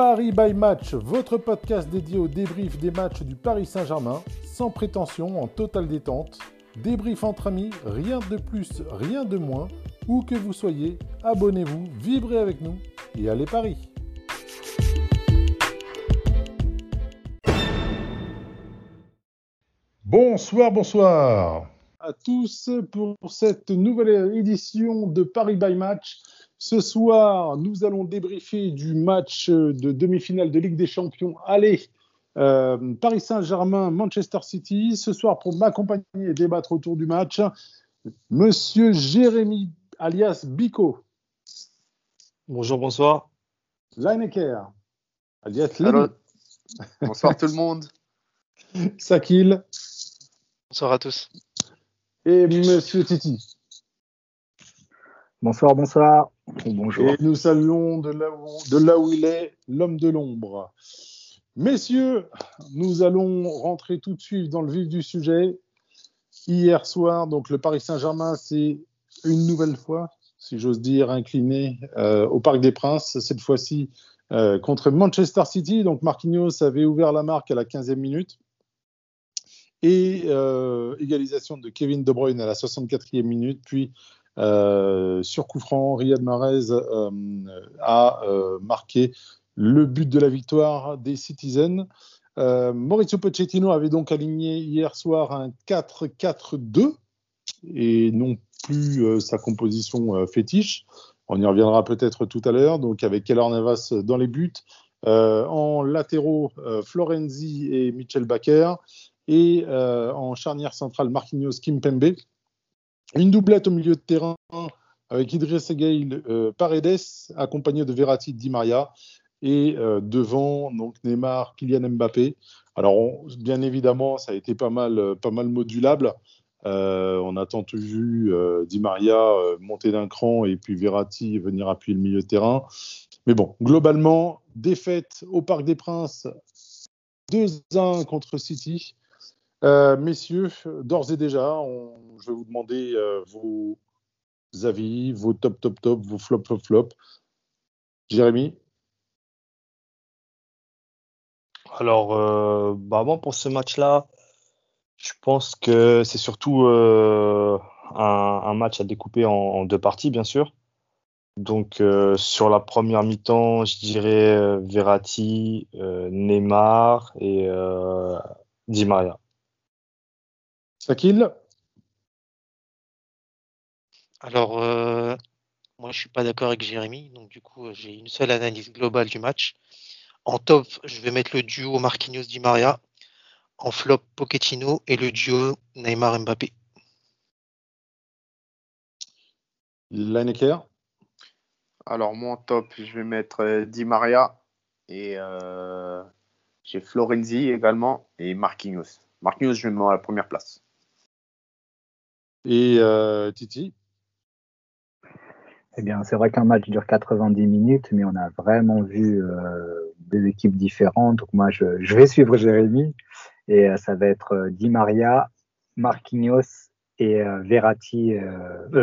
Paris by Match, votre podcast dédié au débrief des matchs du Paris Saint-Germain, sans prétention, en totale détente. Débrief entre amis, rien de plus, rien de moins. Où que vous soyez, abonnez-vous, vibrez avec nous et allez Paris. Bonsoir, bonsoir à tous pour cette nouvelle édition de Paris by Match. Ce soir, nous allons débriefer du match de demi-finale de Ligue des Champions. Allez, euh, Paris Saint-Germain, Manchester City. Ce soir, pour m'accompagner et débattre autour du match, Monsieur Jérémy, alias Bico. Bonjour, bonsoir. Lineker, alias Lenny. Bonsoir tout le monde. Sakil. Bonsoir à tous. Et Monsieur Titi. Bonsoir, bonsoir. Bonjour. Et nous saluons de là où, il est l'homme de l'ombre. Messieurs, nous allons rentrer tout de suite dans le vif du sujet. Hier soir, donc le Paris Saint-Germain s'est une nouvelle fois, si j'ose dire, incliné euh, au Parc des Princes, cette fois-ci euh, contre Manchester City. Donc Marquinhos avait ouvert la marque à la 15e minute. Et euh, égalisation de Kevin De Bruyne à la 64e minute, euh, sur coup Riyad Mahrez euh, a euh, marqué le but de la victoire des Citizens. Maurizio Pochettino avait donc aligné hier soir un 4-4-2 et non plus sa composition fétiche. On y reviendra peut-être tout à l'heure. Donc avec Keller Navas dans les buts, en latéraux Florenzi et Michel Baker et en charnière centrale Marquinhos Kimpembe. Une doublette au milieu de terrain avec Idriss Gueye euh, Paredes, accompagné de Verratti Di Maria, et euh, devant donc Neymar, Kylian Mbappé. Alors, bien évidemment, ça a été pas mal, euh, pas mal modulable. Euh, on a tant vu Di Maria monter d'un cran et puis Verratti venir appuyer le milieu de terrain. Mais bon, globalement, défaite au Parc des Princes, 2-1 contre City. Euh, messieurs, d'ores et déjà, je vais vous demander euh, vos avis, vos top, top, top, vos flop, flop, flop. Jérémy? Alors, euh, bah pour ce match-là, je pense que c'est surtout un, match à découper en, en, deux parties, bien sûr. Donc, sur la première mi-temps, je dirais Verratti, Neymar et Di Maria. Sakil Alors, euh, moi, je suis pas d'accord avec Jérémy. Donc, du coup, j'ai une seule analyse globale du match. En top, je vais mettre le duo Marquinhos Di Maria. En flop, Pochettino et le duo Neymar Mbappé. Lineker Alors, moi, en top, je vais mettre euh, Di Maria et euh, j'ai Florenzi également et Marquinhos. Marquinhos, je vais mettre à la première place. Et euh, Titi? Eh bien, c'est vrai qu'un match dure 90 minutes, mais on a vraiment vu euh, des équipes différentes. Donc moi, je, vais suivre Jérémy et euh, ça va être euh, Di Maria, Marquinhos et Verratti,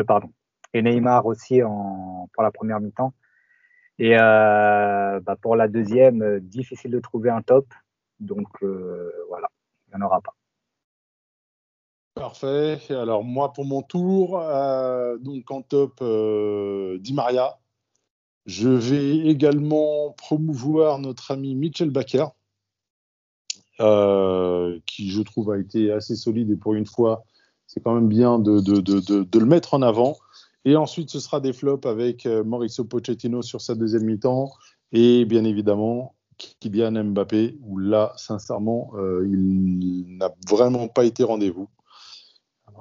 pardon, et Neymar aussi en, pour la première mi-temps. Et bah, pour la deuxième, difficile de trouver un top. Donc voilà, il n'y en aura pas. Parfait. Alors moi pour mon tour, euh, donc en top euh, Di Maria. Je vais également promouvoir notre ami Mitchell Baker, euh, qui je trouve a été assez solide et pour une fois, c'est quand même bien de, de, de, de, le mettre en avant. Et ensuite, ce sera des flops avec Mauricio Pochettino sur sa deuxième mi-temps et bien évidemment Kylian Mbappé, où là, sincèrement, il n'a vraiment pas été rendez-vous.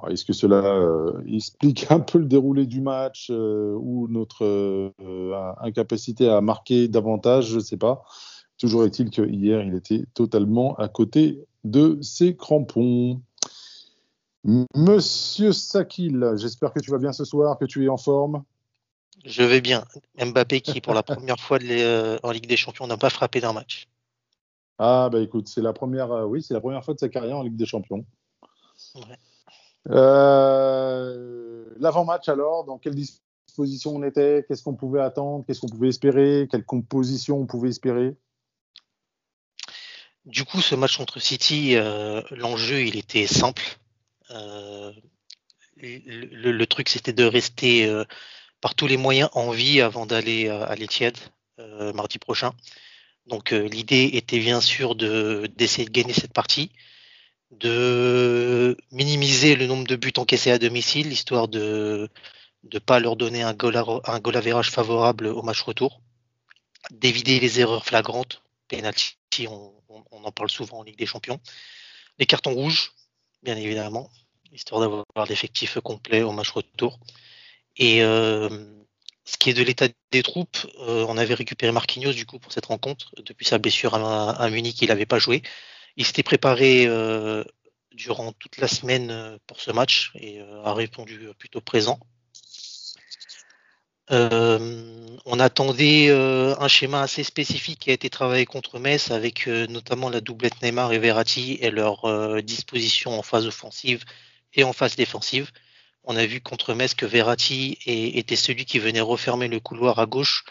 Est-ce que cela euh, explique un peu le déroulé du match euh, ou notre euh, incapacité à marquer davantage? Je ne sais pas. Toujours est-il que hier, il était totalement à côté de ses crampons. Monsieur Sakil, j'espère que tu vas bien ce soir, que tu es en forme? Je vais bien. Mbappé qui, pour la première fois de en Ligue des Champions, n'a pas frappé d'un match. Ah bah écoute, c'est la première, oui, c'est la première fois de sa carrière en Ligue des Champions. Ouais. Euh, L'avant-match alors, dans quelle disposition on était? Qu'est-ce qu'on pouvait attendre? Qu'est-ce qu'on pouvait espérer? Quelle composition on pouvait espérer? Du coup, ce match contre City, euh, l'enjeu, il était simple. Euh, le, truc, c'était de rester euh, par tous les moyens en vie avant d'aller à l'Etihad mardi prochain. Donc, l'idée était bien sûr de d'essayer de gagner cette partie, de minimiser le nombre de buts encaissés à domicile, histoire de ne pas leur donner un goal, à, favorable au match retour, d'éviter les erreurs flagrantes, penalty, on, on, en parle souvent en Ligue des Champions, les cartons rouges, bien évidemment, histoire d'avoir l'effectif complet au match retour. Et euh, ce qui est de l'état des troupes, euh, on avait récupéré Marquinhos du coup pour cette rencontre. Depuis sa blessure à, à Munich, il n'avait pas joué. Il s'était préparé euh, durant toute la semaine pour ce match et a répondu plutôt présent. on attendait un schéma assez spécifique qui a été travaillé contre Metz avec notamment la doublette Neymar et Verratti et leur disposition en phase offensive et en phase défensive. On a vu contre Metz que Verratti était celui qui venait refermer le couloir à gauche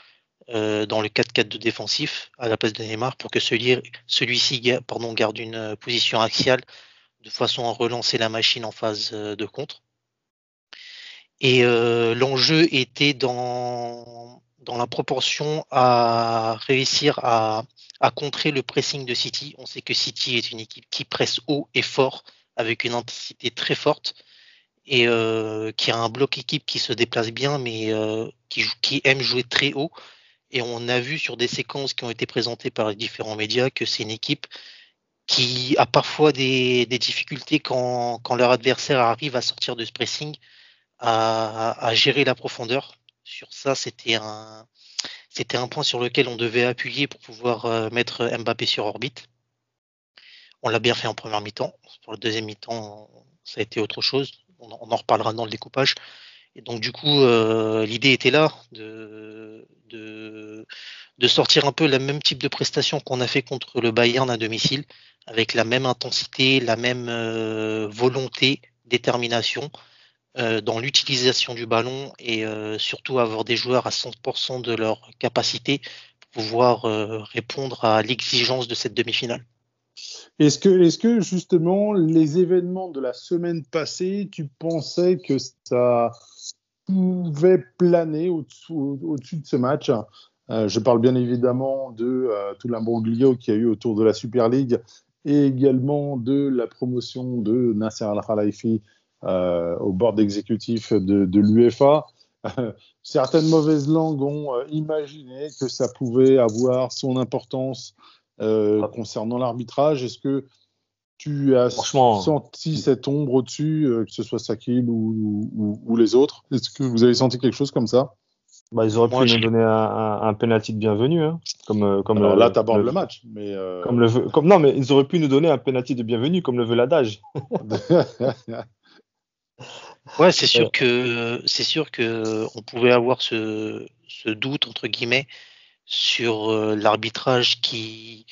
euh, dans le 4-4 de défensif à la place de Neymar pour que celui-ci garde une euh, position axiale de façon à relancer la machine en phase euh, de contre. Et l'enjeu était dans, la proportion à réussir à, contrer le pressing de City. On sait que City est une équipe qui presse haut et fort avec une intensité très forte et qui a un bloc équipe qui se déplace bien, mais qui, aime jouer très haut. Et on a vu sur des séquences qui ont été présentées par les différents médias que c'est une équipe qui a parfois des, difficultés quand, leur adversaire arrive à sortir de ce pressing, à, gérer la profondeur. Sur ça, c'était un, point sur lequel on devait appuyer pour pouvoir euh, mettre Mbappé sur orbite. On l'a bien fait en première mi-temps. Pour le deuxième mi-temps, ça a été autre chose. On, en reparlera dans le découpage. Et donc, du coup, euh, l'idée était là de, de, sortir un peu le même type de prestation qu'on a fait contre le Bayern à domicile, avec la même intensité, la même euh, volonté, détermination euh, dans l'utilisation du ballon et surtout avoir des joueurs à 100% de leur capacité pour pouvoir répondre à l'exigence de cette demi-finale. Est-ce que, est que justement les événements de la semaine passée, tu pensais que ça pouvait planer au-dessus de ce match euh, Je parle bien évidemment de euh, tout l'imbroglio qu'il y a eu autour de la Super League et également de la promotion de Nasser Al-Khalifi euh, au board exécutif de, de l'UEFA. certaines mauvaises langues ont imaginé que ça pouvait avoir son importance concernant l'arbitrage. Est-ce que tu as senti cette ombre au-dessus, euh, que ce soit Sakil ou, ou, ou les autres? Est-ce que vous avez senti quelque chose comme ça? Bah, ils auraient pu nous donner un, un, penalty de bienvenue, hein, comme, euh, comme Alors là, tu abordes le, match, mais comme le comme non, mais ils auraient pu nous donner un penalty de bienvenue, comme le veut l'adage. ouais, c'est sûr que c'est sûr que on pouvait avoir ce, ce doute entre guillemets sur euh, l'arbitrage qui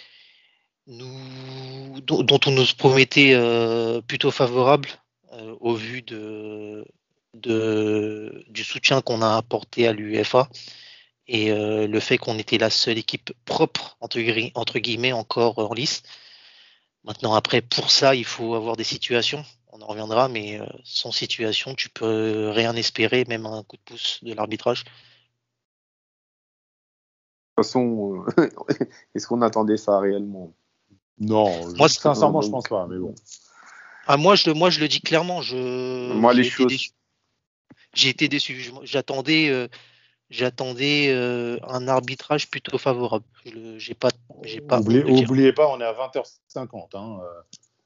nous, dont, on nous promettait euh, plutôt favorable euh, au vu de, de du soutien qu'on a apporté à l'UEFA et le fait qu'on était la seule équipe propre entre, guillemets encore en lice. Maintenant après pour ça il faut avoir des situations, on en reviendra, mais sans situation tu peux rien espérer, même un coup de pouce de l'arbitrage. Toute façon, euh, est-ce qu'on attendait ça réellement? Non, moi, sincèrement, je pense pas, mais bon. Ah, moi, je, moi, je le dis clairement. Je, moi, les choses. J'ai été déçu. J'attendais, euh, j'attendais euh, un arbitrage plutôt favorable. J'ai pas, j'ai pas. Oubliez, pas, on est à 20h50. Hein.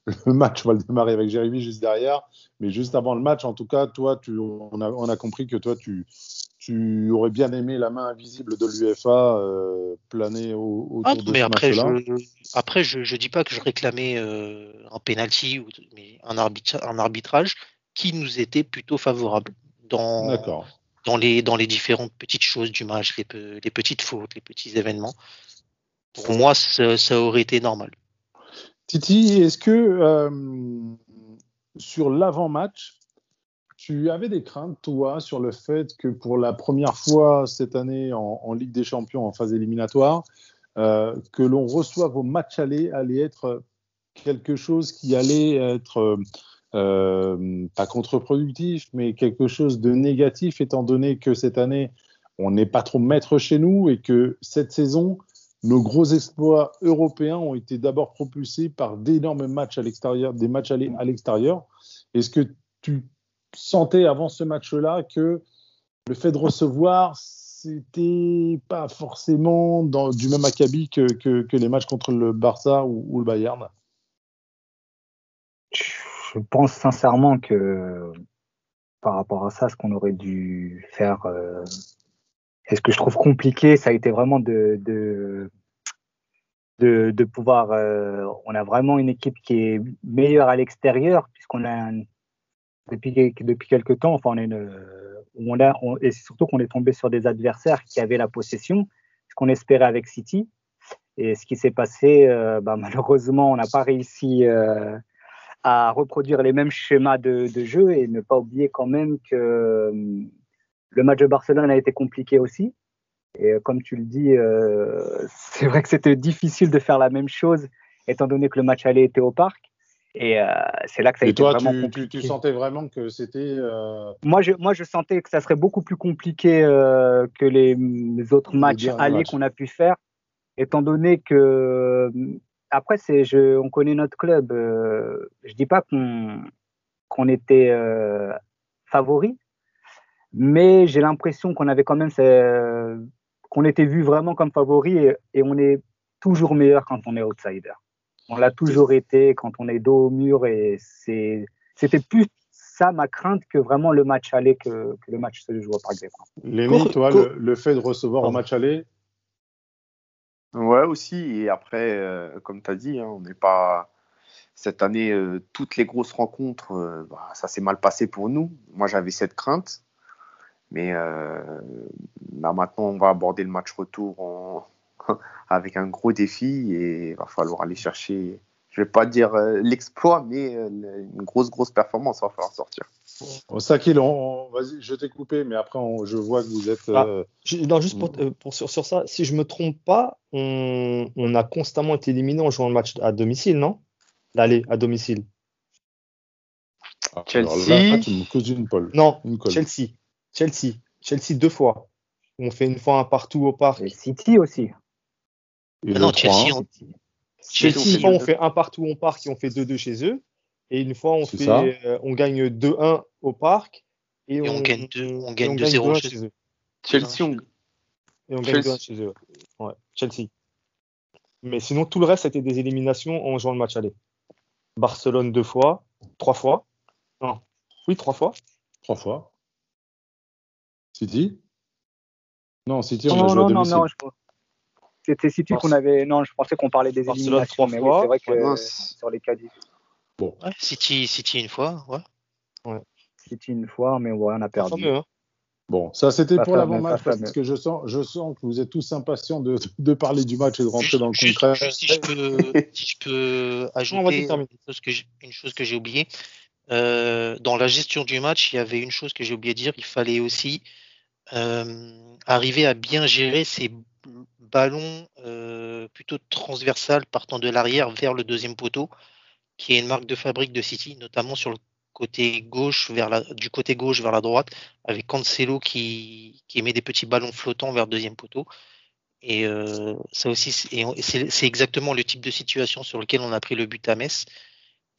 Le match, on va le démarrer avec Jérémy juste derrière. Mais juste avant le match, en tout cas, toi, tu, on, a, on a compris que toi, tu, tu aurais bien aimé la main invisible de l'UFA euh, planer au, autour ah, de mais ce après, je, après, je, je dis pas que je réclamais euh, un penalty ou mais un, un arbitrage qui nous était plutôt favorable dans, dans, les, dans les différentes petites choses du match, les, les petites fautes, les petits événements. Pour moi, ça, ça aurait été normal. Titi, est-ce que euh, sur l'avant-match, tu avais des craintes, toi, sur le fait que pour la première fois cette année en, Ligue des Champions, en phase éliminatoire, euh, que l'on reçoive au match aller allait être quelque chose qui allait être euh, pas contre-productif, mais quelque chose de négatif, étant donné que cette année, on n'est pas trop maître chez nous et que cette saison, nos gros exploits européens ont été d'abord propulsés par d'énormes matchs à l'extérieur, des matchs à l'extérieur. Est-ce que tu sentais avant ce match-là que le fait de recevoir, c'était pas forcément du même acabit que, les matchs contre le Barça ou, ou le Bayern? Je pense sincèrement que par rapport à ça, ce qu'on aurait dû faire euh, et ce que je trouve compliqué, ça a été vraiment de, de, de, de pouvoir. Euh, on a vraiment une équipe qui est meilleure à l'extérieur, puisqu'on a depuis, depuis quelques temps, enfin, on, est une, on a, on, et surtout qu'on est tombé sur des adversaires qui avaient la possession, ce qu'on espérait avec City. Et ce qui s'est passé, euh, bah, malheureusement, on n'a pas réussi euh, à reproduire les mêmes schémas de, de, jeu et ne pas oublier quand même que le match de Barcelone a été compliqué aussi. Et euh, comme tu le dis, euh, c'est vrai que c'était difficile de faire la même chose, étant donné que le match aller était au parc. Et euh, c'est là que ça a et été toi, vraiment tu, compliqué. Tu, tu, sentais vraiment que c'était. Euh... Moi, je, moi, je sentais que ça serait beaucoup plus compliqué euh, que les, les autres matchs allés qu'on a pu faire, étant donné que après, c'est, je, on connaît notre club. Euh, je dis pas qu'on, qu'on était favori, mais j'ai l'impression qu'on avait quand même euh, qu'on était vu vraiment comme favori et, et, on est toujours meilleur quand on est outsider. On l'a toujours été quand on est dos au mur et c'était plus ça ma crainte que vraiment le match aller que, que le match se joue au Parc des Princes. Lémi, toi, le, le, fait de recevoir au match aller? Ouais, aussi. Et après, euh, comme tu as dit, hein, on n'est pas. Cette année, euh, toutes les grosses rencontres, euh, bah, ça s'est mal passé pour nous. Moi, j'avais cette crainte. Mais euh, là maintenant, on va aborder le match retour en... avec un gros défi et il va falloir aller chercher, je vais pas dire euh, l'exploit, mais euh, une grosse, grosse performance, il va falloir sortir. Bon, Sakil, on, vas-y, je t'ai coupé, mais après, on, je vois que vous êtes. Ah, non, juste pour, pour sur, sur, ça, si je me trompe pas, on, on, a constamment été éliminé en jouant le match à domicile, non? L'aller à domicile. Ah, Chelsea. Là, tu me causes une pole. Non, une Chelsea. Chelsea. Chelsea deux fois. On fait une fois un partout au parc. Et City aussi. Et ah non, Chelsea, on... Chelsea, une fois on fait un partout au parc et on fait 2-2 chez eux. Et une fois on, fait, euh, on gagne 2-1 au parc. Et, et on, on, gagne 2-0 chez, chez eux. Chelsea, on... Et on gagne 2-1 chez eux. Ouais, Chelsea. Mais sinon, tout le reste, c'était des éliminations en jouant le match aller. Barcelone deux fois, trois fois. Non. Oui, trois fois. Trois fois. City? Non, City, on non, a joué non, à domicile. Non, non, je... C'était City qu'on avait. Non, je pensais qu'on parlait des Barcelone éliminations, mais oui, c'est vrai que Ouais, euh, sur les cas Bon. Ouais, City, City une fois, ouais. City une fois, mais ouais, on a perdu. Fameux, hein. Bon, ça c'était pour l'avant-match parce que je sens, je sens que vous êtes tous impatients de, de parler du match et de rentrer Juste- dans le juste- concret. juste si je peux, si je peux Non, vas-y, ajouter une chose que j'ai- une chose que j'ai oubliée. Euh, dans la gestion du match, il y avait une chose que j'ai oublié de dire. Il fallait aussi euh, arriver à bien gérer ces ballons euh, plutôt transversales partant de l'arrière vers le deuxième poteau, qui est une marque de fabrique de City, notamment sur le côté gauche vers la, du côté gauche vers la droite, avec Cancelo qui, qui émet des petits ballons flottants vers le deuxième poteau. Et euh, ça aussi, c'est exactement le type de situation sur lequel on a pris le but à Metz.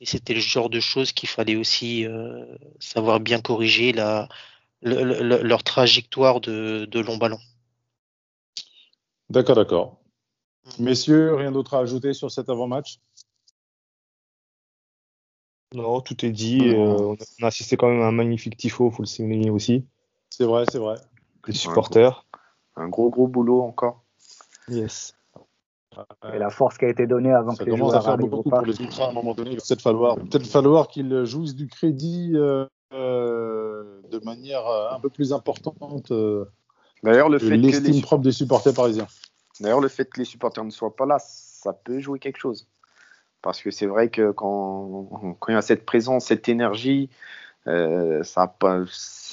Et c'était le genre de choses qu'il fallait aussi euh, savoir bien corriger la, le- le- leur trajectoire de, de long ballon. D'accord, d'accord. Mm. Messieurs, rien d'autre à ajouter sur cet avant-match? Non, tout est dit. Euh, on, a, assisté quand même à un magnifique tifo, faut le souligner aussi. C'est vrai, c'est vrai. Les supporters. Un gros, gros boulot encore. Yes. Et la force qui a été donnée avant Ça que les commence à joueurs faire beaucoup pour parc. les ultras à un moment donné. Il va peut-être falloir, peut falloir qu'ils jouissent du crédit euh, de manière euh, un peu plus importante euh, D'ailleurs, le fait que l'estime les, propre des supporters parisiens. D'ailleurs, le fait que les supporters ne soient pas là, ça peut jouer quelque chose. Parce que c'est vrai que quand, quand il y a cette présence, cette énergie, euh, ça,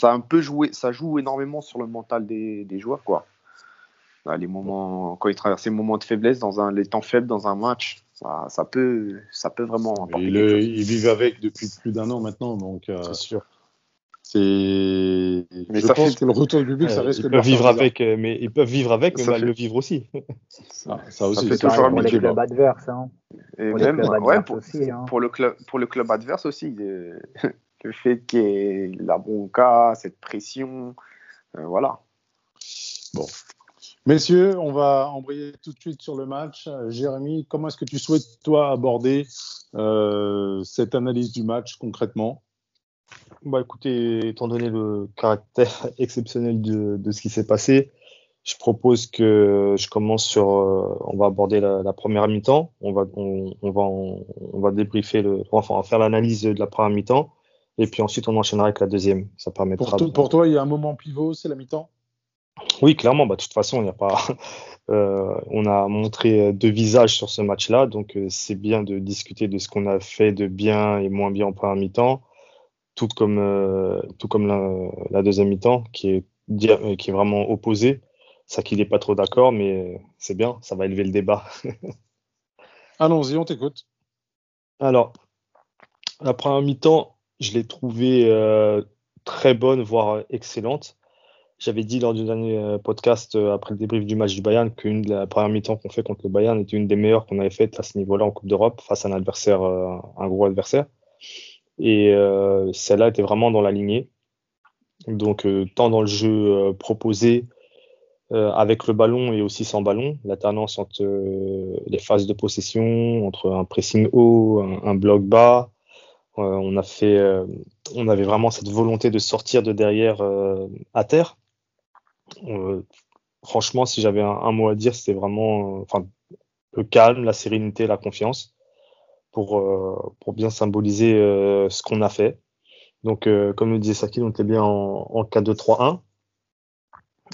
un peu joué, ça joue énormément sur le mental des, des joueurs, quoi. les moments, quand il traverse les moments de faiblesse dans un, les temps faibles dans un match, ça, ça peut, ça peut vraiment. apporter Il, quelque le- chose. il vivent avec depuis plus d'un an maintenant, donc euh, C'est sûr. c'est. Mais je ça pense fait- que le retour du public, ça Euh, risque ils de peuvent vivre avec, euh, mais ils peuvent vivre avec, mais Ça mal fait- le vivre aussi. Ah, ça aussi, fait c'est toujours un pour les débat. clubs adverses. Hein. Et Pour même, ouais, adverses pour, aussi. Hein. pour le club, pour le club adverse aussi, euh, le fait qu'il y ait la bronca, cette pression, euh, voilà. Messieurs, on va embrayer tout de suite sur le match. Euh, Jérémy, comment est-ce que tu souhaites, toi, aborder euh, cette analyse du match concrètement? Bah écoutez, étant donné le caractère exceptionnel de, de ce qui s'est passé, je propose que je commence sur. euh, on va aborder la, la première mi-temps. On va, on, on va, on va débriefer le, enfin, on va faire l'analyse de la première mi-temps, et puis ensuite on enchaînera avec la deuxième. Ça permettra. pour, de- pour toi, il y a un moment pivot, c'est la mi-temps? Oui, clairement. Bah, de toute façon, il n'y a pas. euh, on a montré deux visages sur ce match-là, donc euh, c'est bien de discuter de ce qu'on a fait de bien et moins bien en première mi-temps, tout comme euh, tout comme la, la deuxième mi-temps qui est euh, qui est vraiment opposée. Ça qu'il n'est pas trop d'accord, mais c'est bien, ça va élever le débat. Allons-y, on t'écoute. Alors, la première mi-temps, je l'ai trouvée euh, très bonne, voire excellente. J'avais dit lors du dernier euh, podcast, euh, après le débrief du match du Bayern, qu'une de la première mi-temps qu'on fait contre le Bayern était une des meilleures qu'on avait faites à ce niveau-là en Coupe d'Europe, face à un adversaire, euh, un gros adversaire. Et celle-là était vraiment dans la lignée. Donc, tant dans le jeu proposé, avec le ballon et aussi sans ballon, l'alternance entre les phases de possession, entre un pressing haut, un, un bloc bas. On a fait, on avait vraiment cette volonté de sortir de derrière à terre. Franchement, si j'avais un, mot à dire, c'était vraiment, euh, le calme, la sérénité, la confiance, pour euh, bien symboliser euh, ce qu'on a fait. Donc, comme le disait Saki, on était bien en, en 4-2-3-1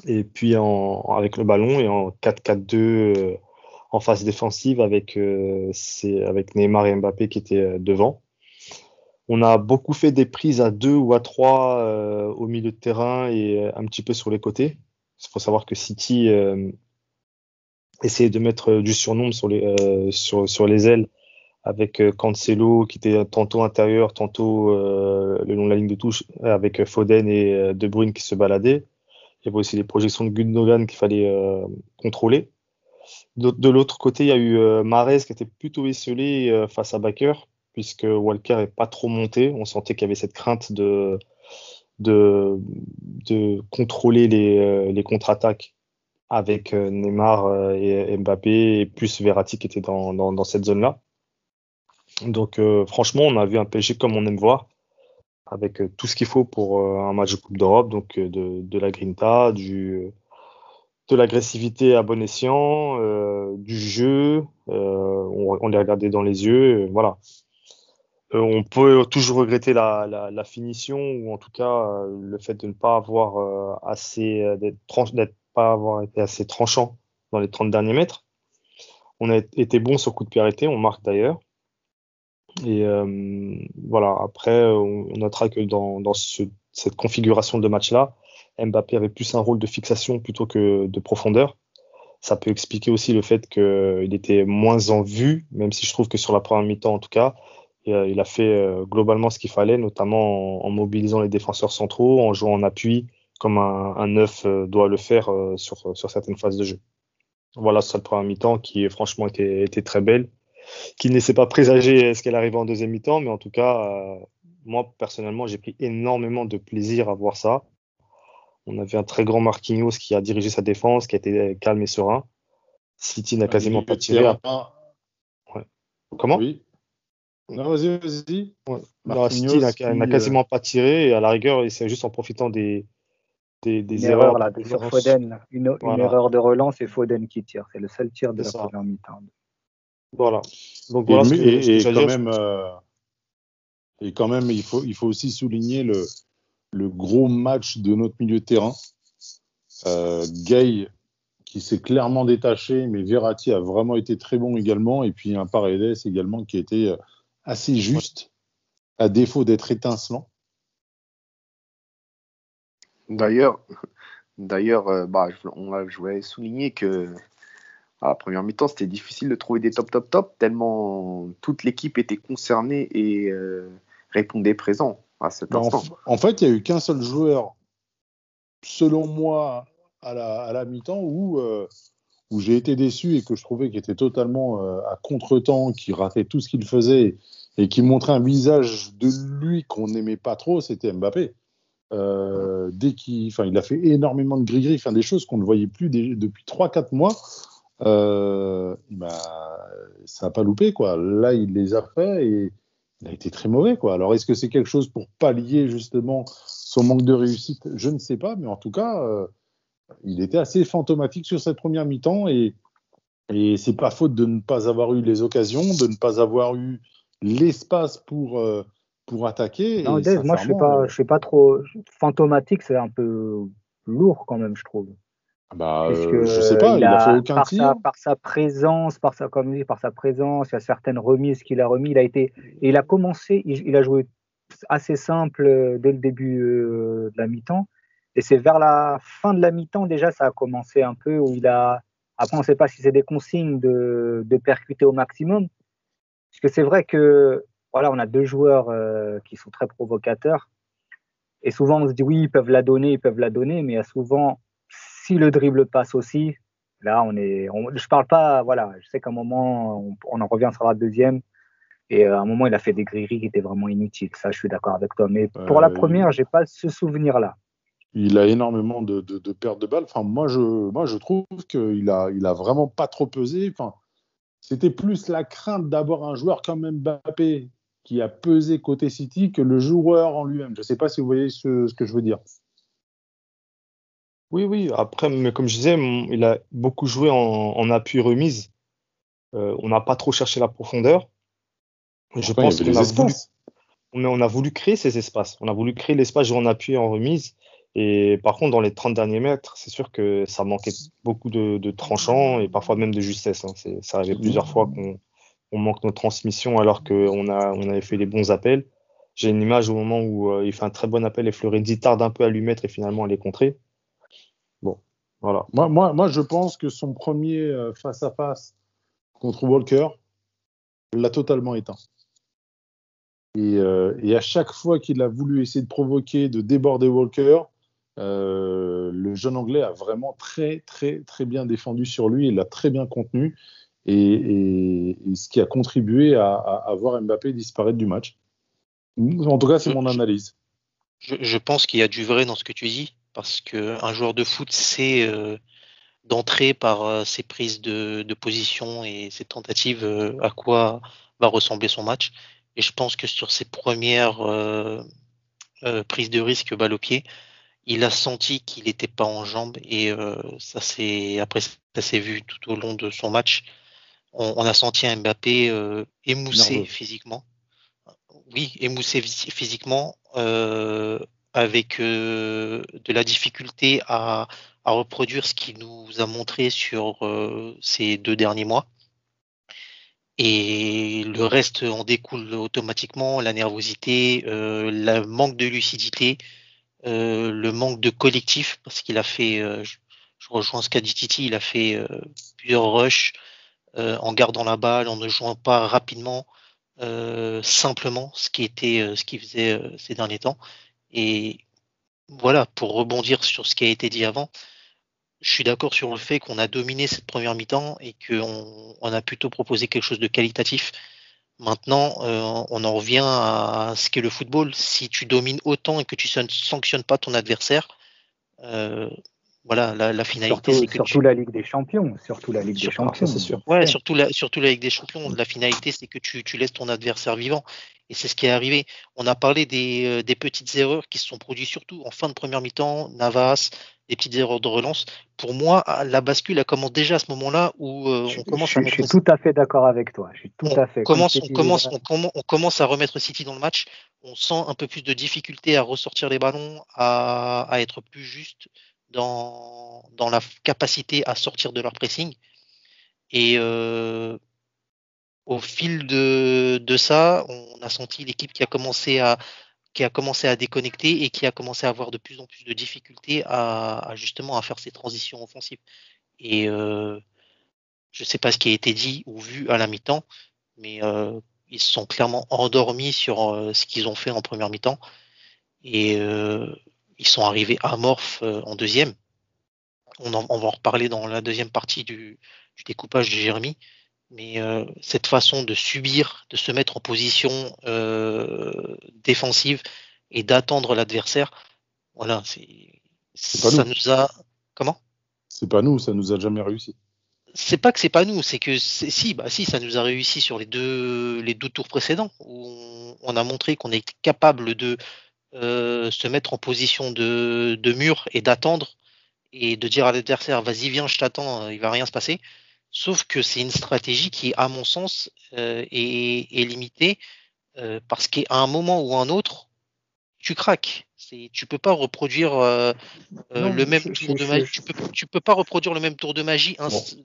et puis avec le ballon et en 4-4-2 euh, en phase défensive avec, avec Neymar et Mbappé qui étaient devant. On a beaucoup fait des prises à deux ou à trois au milieu de terrain et un petit peu sur les côtés. Il faut savoir que City euh, essayait de mettre euh, du surnombre sur les, euh, sur, sur les ailes avec Cancelo qui était tantôt intérieur, tantôt le long de la ligne de touche avec Foden et De Bruyne qui se baladaient. Il y avait aussi les projections de Gundogan qu'il fallait contrôler. De, l'autre côté, il y a eu euh, Mahrez qui était plutôt esselé face à Baker, puisque Walker est pas trop monté. On sentait qu'il y avait cette crainte de, de, de contrôler les, euh, les contre-attaques avec euh, Neymar euh, et, Mbappé, et plus Verratti qui était dans, dans, cette zone-là. Donc franchement, on a vu un PSG comme on aime voir avec tout ce qu'il faut pour un match de Coupe d'Europe, donc de, de la grinta, du, de l'agressivité à bon escient, du jeu, on, les regardait dans les yeux, voilà. Euh, on peut toujours regretter la, finition ou en tout cas euh, le fait de ne pas avoir euh, assez d'être pas avoir été assez tranchant dans les 30 derniers mètres. On a été bon sur coup de pied arrêté, on marque d'ailleurs. Et voilà, après, on notera que dans, dans ce- cette configuration de match-là, Mbappé avait plus un rôle de fixation plutôt que de profondeur. Ça peut expliquer aussi le fait qu'il était moins en vue, même si je trouve que sur la première mi-temps, en tout cas, il a fait euh, globalement ce qu'il fallait, notamment en, en mobilisant les défenseurs centraux, en jouant en appui, comme un, un neuf euh, doit le faire euh, sur, sur certaines phases de jeu. Voilà, sur la première mi-temps qui franchement était, était très belle, qui ne laissait pas présager ce qu'elle arrivait en deuxième mi-temps, mais en tout cas, euh, moi personnellement, j'ai pris énormément de plaisir à voir ça. On avait un très grand Marquinhos qui a dirigé sa défense, qui a été calme et serein. City n'a quasiment pas tiré. à- Comment? Oui. Non, vas-y, vas-y. Marquinhos City n'a qui, n'a euh, quasiment pas tiré et à la rigueur, c'est juste en profitant des, des, des Une erreurs. erreur là, sur. Foden. Une, erreur de relance et Foden qui tire. C'est le seul tir de la première mi-temps. Voilà. Donc Et, voilà ce mais- que, et- ce que et j'ai à quand dire. même, euh, et quand même, il faut, il faut aussi souligner le, le gros match de notre milieu de terrain. Euh, Gay qui s'est clairement détaché, mais Verratti a vraiment été très bon également. Et puis un Paredes également qui a été euh, assez juste, à défaut d'être étincelant. D'ailleurs, D'ailleurs, euh, bah, je, on, je voulais souligner que à la première mi-temps, c'était difficile de trouver des top, top, top, tellement toute l'équipe était concernée et euh, répondait présent à cet Bah, en, instant. en fait, il n'y a eu qu'un seul joueur, selon moi, à la, à la mi-temps où, euh, où j'ai été déçu et que je trouvais qu'il était totalement euh, à contre-temps, qui ratait tout ce qu'il faisait et qui montrait un visage de lui qu'on n'aimait pas trop, c'était Mbappé. Euh, dès qu'il, il a fait énormément de gris-gris, enfin, des choses qu'on ne voyait plus depuis 3-4 mois. Euh, ça n'a pas loupé, quoi. Là, il les a fait et il a été très mauvais, quoi. Alors, est-ce que c'est quelque chose pour pallier justement son manque de réussite? Je ne sais pas, mais en tout cas, il était assez fantomatique sur cette première mi-temps et, et c'est pas faute de ne pas avoir eu les occasions, de ne pas avoir eu l'espace pour, euh, pour attaquer. Non, Dave, moi, je suis pas, euh, je suis pas trop fantomatique, c'est un peu lourd quand même, je trouve. bah, Puisque euh, je sais pas, il, a, fait aucun par tir. Sa, par sa présence, par sa, comme dit, par sa présence, il y a certaines remises qu'il a remis. Il a été, et il a commencé, il, il a joué assez simple euh, dès le début de la mi-temps. Et c'est vers la fin de la mi-temps déjà, ça a commencé un peu où il a. Après, on ne sait pas si c'est des consignes de, de percuter au maximum. Parce que c'est vrai que voilà, on a deux joueurs euh, qui sont très provocateurs. Et souvent, on se dit oui, ils peuvent la donner, ils peuvent la donner, mais il y a souvent, si le dribble passe aussi, là, on est. On, je parle pas, voilà, je sais qu'à un moment, on, on en revient sur la deuxième. Et euh, à un moment, il a fait des grilleries qui étaient vraiment inutiles. Ça, je suis d'accord avec toi. Mais pour la Euh, première, j'ai pas ce souvenir-là. Il a énormément de, de, de pertes de balles. Enfin, moi, je, moi, je trouve qu'il a, il a vraiment pas trop pesé. Enfin, c'était plus la crainte d'avoir un joueur comme Mbappé qui a pesé côté City que le joueur en lui-même. Je ne sais pas si vous voyez ce, ce que je veux dire. Oui, oui. Après, mais comme je disais, il a beaucoup joué en, en appui remise. Euh, on n'a pas trop cherché la profondeur. Je Enfin, pense qu'on a voulu, on a, on a voulu créer ces espaces. On a voulu créer l'espace jouer en appui et en remise. Et par contre, dans les 30 derniers mètres, c'est sûr que ça manquait beaucoup de, de tranchants et parfois même de justesse. hein. Ça arrivait plusieurs fois qu'on on manque nos transmissions alors qu'on avait fait les bons appels. J'ai une image au moment où euh, il fait un très bon appel et Florenzi tarde un peu à lui mettre et finalement à les contrer. Bon, voilà. Moi, moi, moi, je pense que son premier euh, face-à-face contre Walker l'a totalement éteint. Et, euh, et à chaque fois qu'il a voulu essayer de provoquer, de déborder Walker, euh, le jeune Anglais a vraiment très, très, très bien défendu sur lui. Il l'a très bien contenu. Et, et- et ce qui a contribué à, à- à voir Mbappé disparaître du match. En tout cas, c'est mon analyse. Je, je pense qu'il y a du vrai dans ce que tu dis, parce que un joueur de foot sait euh, d'entrer par euh, ses prises de, de position et ses tentatives euh, à quoi va ressembler son match. Et je pense que sur ses premières prises de risque balle au pied, il a senti qu'il n'était pas en jambes et euh, ça s'est après ça s'est vu tout au long de son match. On, on a senti un Mbappé euh, émoussé Nerveux. physiquement. Oui, émoussé phys- physiquement, euh, avec de la difficulté à, à reproduire ce qu'il nous a montré sur ces deux derniers mois. Et le reste en découle automatiquement, la nervosité, le manque de lucidité, euh, le manque de collectif, parce qu'il a fait, euh, je, rejoins ce qu'a dit Titi, il a fait euh, plusieurs rushs en gardant la balle, en ne jouant pas rapidement, simplement, ce qui était, ce qu'il faisait ces derniers temps. Et voilà, pour rebondir sur ce qui a été dit avant, je suis d'accord sur le fait qu'on a dominé cette première mi-temps et qu'on on a plutôt proposé quelque chose de qualitatif. Maintenant, euh, on en revient à ce qu'est le football. Si tu domines autant et que tu ne sanctionnes pas ton adversaire, euh, voilà, la, la finalité, Surtout, c'est que surtout tu... la Ligue des Champions. Surtout la Ligue Sur- des ah, Champions. ça, c'est sûr. Ouais, surtout la, surtout la Ligue des Champions, la finalité, c'est que tu, tu laisses ton adversaire vivant. Et c'est ce qui est arrivé. On a parlé des, euh, des petites erreurs qui se sont produites surtout en fin de première mi-temps, Navas, des petites erreurs de relance. Pour moi, ah, la bascule, elle commence déjà à ce moment-là où euh, Je, on commence je- à je suis tout à fait d'accord avec toi. Je suis tout on à fait. Comme commence, on, commence, on, commen- on commence à remettre City dans le match. On sent un peu plus de difficulté à ressortir les ballons, à, à être plus juste dans, dans la capacité à sortir de leur pressing. Et euh, au fil de, de ça, on a senti l'équipe qui a commencé à qui a commencé à déconnecter et qui a commencé à avoir de plus en plus de difficultés à, justement à faire ses transitions offensives. Et euh, je ne sais pas ce qui a été dit ou vu à la mi-temps, mais euh, ils se sont clairement endormis sur euh, ce qu'ils ont fait en première mi-temps. Et ils sont arrivés amorphes en deuxième. On, va en reparler dans la deuxième partie du, du découpage de Jérémy. Mais euh, cette façon de subir, de se mettre en position euh, défensive et d'attendre l'adversaire, voilà, c'est ça nous. a comment? C'est pas nous, ça nous a jamais réussi. C'est pas que c'est pas nous, c'est que si, bah si, ça nous a réussi sur les deux les deux tours précédents où on, a montré qu'on est capable de euh, se mettre en position de, de mur et d'attendre et de dire à l'adversaire vas-y viens je t'attends il va rien se passer Sauf que c'est une stratégie qui, à mon sens, euh, est, limitée euh, parce qu'à un moment ou un autre, tu craques. Tu peux pas reproduire euh, le même tour de magie. Tu peux, tu peux pas reproduire le même tour de magie.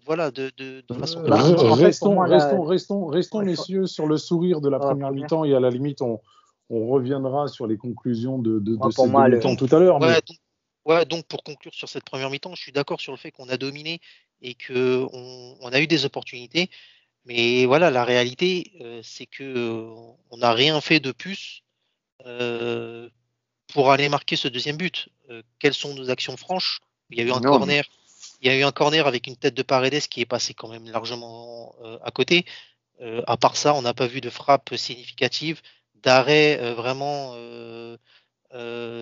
Voilà, de, de, façon. restons, restons, restons, restons, messieurs, sur le sourire de la première mi-temps et à la limite, on, on reviendra sur les conclusions de, de, de ces tout à l'heure. Ouais, donc pour conclure sur cette première mi-temps, je suis d'accord sur le fait qu'on a dominé et qu'on on a eu des opportunités. Mais voilà, la réalité, euh, c'est que euh, on n'a rien fait de plus euh, pour aller marquer ce deuxième but. quelles sont nos actions franches? Il y a eu un corner. Il y a eu un corner avec une tête de Paredes qui est passé quand même largement à côté. à part ça, on n'a pas vu de frappe significative, d'arrêt vraiment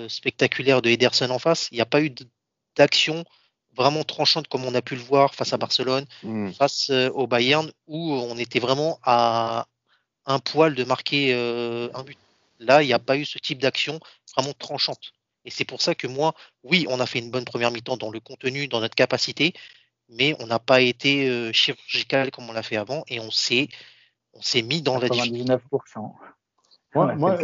spectaculaire de Ederson en face. Il n'y a pas eu d'action vraiment tranchante comme on a pu le voir face à Barcelone, hmm. face euh, au Bayern, où on était vraiment à un poil de marquer euh, un but. Là, il n'y a pas eu ce type d'action vraiment tranchante. Et c'est pour ça que moi, oui, on a fait une bonne première mi-temps dans le contenu, dans notre capacité, mais on n'a pas été chirurgical comme on l'a fait avant et on s'est on s'est mis dans la difficulté. moi,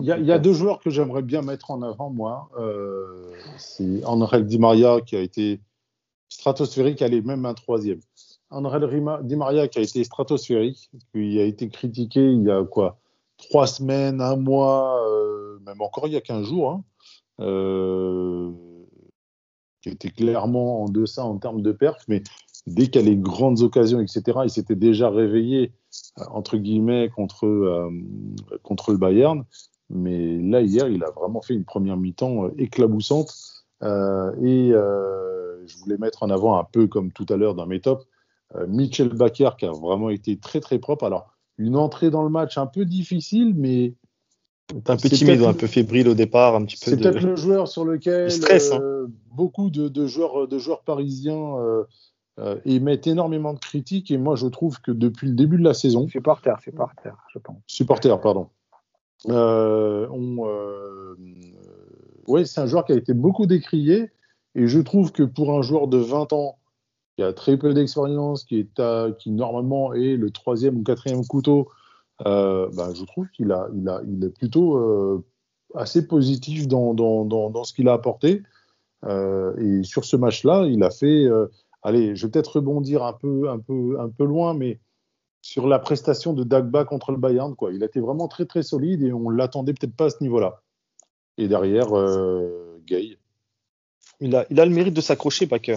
il y, a, deux joueurs que j'aimerais bien mettre en avant, moi. Euh, c'est André Di Maria qui a été stratosphérique, allez, même un troisième. André Di Maria qui a été stratosphérique, qui a été critiqué il y a quoi? Trois semaines, un mois, euh, même encore il y a 15 jours, hein, euh, qui était clairement en deçà en termes de perf, mais dès qu'il y a les grandes occasions, etc., il s'était déjà réveillé, entre guillemets, contre, contre le Bayern. Mais là, hier, il a vraiment fait une première mi-temps euh, éclaboussante. Euh, et euh, je voulais mettre en avant un peu comme tout à l'heure dans mes tops, Mitchell Baker qui a vraiment été très très propre. Alors, une entrée dans le match un peu difficile, mais. Un peu timide, un peu fébrile au départ, un petit peu. C'est peut-être le joueur sur lequel hein. beaucoup de, joueurs, de joueurs parisiens émettent énormément de critiques. Et moi, je trouve que depuis le début de la saison. Supporter, supporter, je pense. Supporter, pardon. Euh, euh, oui, c'est un joueur qui a été beaucoup décrié. Et je trouve que pour un joueur de 20 ans, qui a très peu d'expérience, qui, est qui normalement est le troisième ou quatrième couteau, euh, bah, je trouve qu'il a, il a, il est plutôt assez positif dans, dans, dans, ce qu'il a apporté. et sur ce match-là, il a fait. allez, je vais peut-être rebondir un peu, un, peu, un peu loin, mais sur la prestation de Dagba contre le Bayern. Quoi. Il a été vraiment très très solide et on l'attendait peut-être pas à ce niveau-là. Et derrière, euh, Gay. Il a, il a le mérite de s'accrocher, Packer.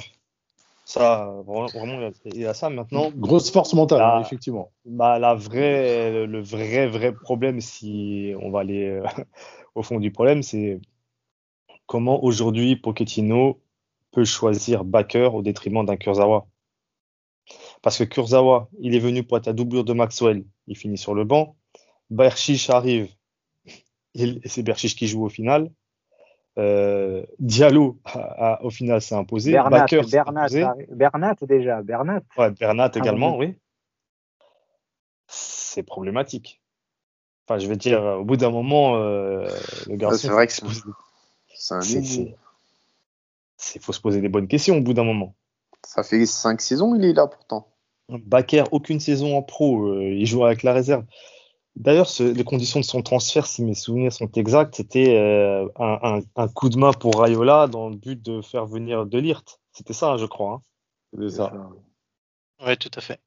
Ça, vraiment, il a ça maintenant. Grosse force mentale, effectivement. Bah, la vraie, le vrai, vrai problème, si on va aller euh, au fond du problème, c'est comment aujourd'hui Pochettino peut choisir Baker au détriment d'un Kurzawa. Parce que Kurzawa, il est venu pour être la doublure de Maxwell, il finit sur le banc. Berchiche arrive, et c'est Berchiche qui joue au final. Euh, Diallo, au final, s'est imposé. Bernat, Bernat, déjà. Bernat. Ouais, Bernat également, oui. C'est problématique. Enfin, je vais dire, au bout d'un moment, euh, le garçon. C'est vrai que c'est un Il faut se poser des bonnes questions au bout d'un moment. Ça fait cinq saisons, il est là pourtant. Baker, aucune saison en pro, euh, il joue avec la réserve. D'ailleurs, les conditions de son transfert, si mes souvenirs sont exacts, c'était euh, un, coup de main pour Rayola dans le but de faire venir Delirte. C'était ça, je crois. Hein. C'était ça. Oui, tout à fait.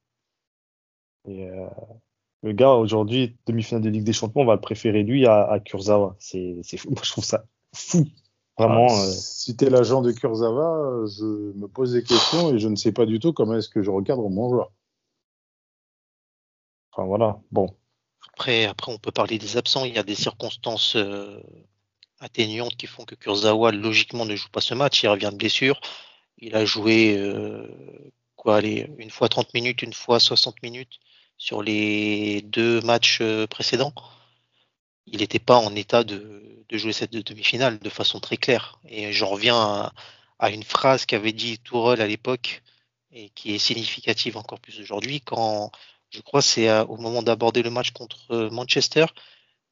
Et, euh, Le gars, aujourd'hui, demi-finale de Ligue des Champions, on va le préférer lui à, à Kurzawa. C'est fou. Moi, je trouve ça fou. Vraiment. Ah, euh, Si tu es l'agent de Kurzawa, je me pose des questions et je ne sais pas du tout comment est-ce que je recadre mon joueur. Enfin, voilà. Bon. Après, après, on peut parler des absents. Il y a des circonstances euh, atténuantes qui font que Kurzawa, logiquement, ne joue pas ce match. Il revient de blessure. Il a joué euh, quoi, allez, une fois 30 minutes, une fois 60 minutes sur les deux matchs euh, précédents. Il n'était pas en état de, jouer cette demi-finale de façon très claire. Et j'en reviens à, une phrase qu'avait dit Tourelle à l'époque et qui est significative encore plus aujourd'hui quand je crois c'est euh, au moment d'aborder le match contre euh, Manchester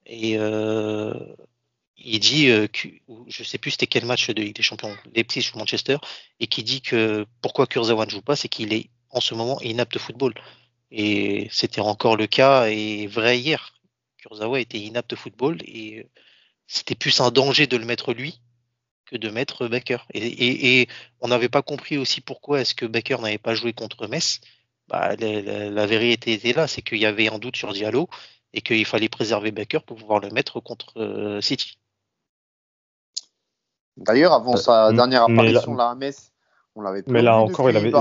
et euh, il dit que, je sais plus c'était quel match de Ligue des Champions, Leipzig ou Manchester, et qui dit que pourquoi Kurzawa ne joue pas, c'est qu'il est en ce moment inapte au football. Et c'était encore le cas et vrai hier. Kurzawa était inapte au football et c'était plus un danger de le mettre lui que de mettre Becker. Et, et, et on n'avait pas compris aussi pourquoi est-ce que Becker n'avait pas joué contre Metz. Bah, la, la, la vérité était là, c'est qu'il y avait un doute sur Diallo et qu'il fallait préserver Becker pour pouvoir le mettre contre euh, City. D'ailleurs, avant sa Euh, dernière mais apparition là, à Metz, on l'avait pas mais là vu encore, il avait-.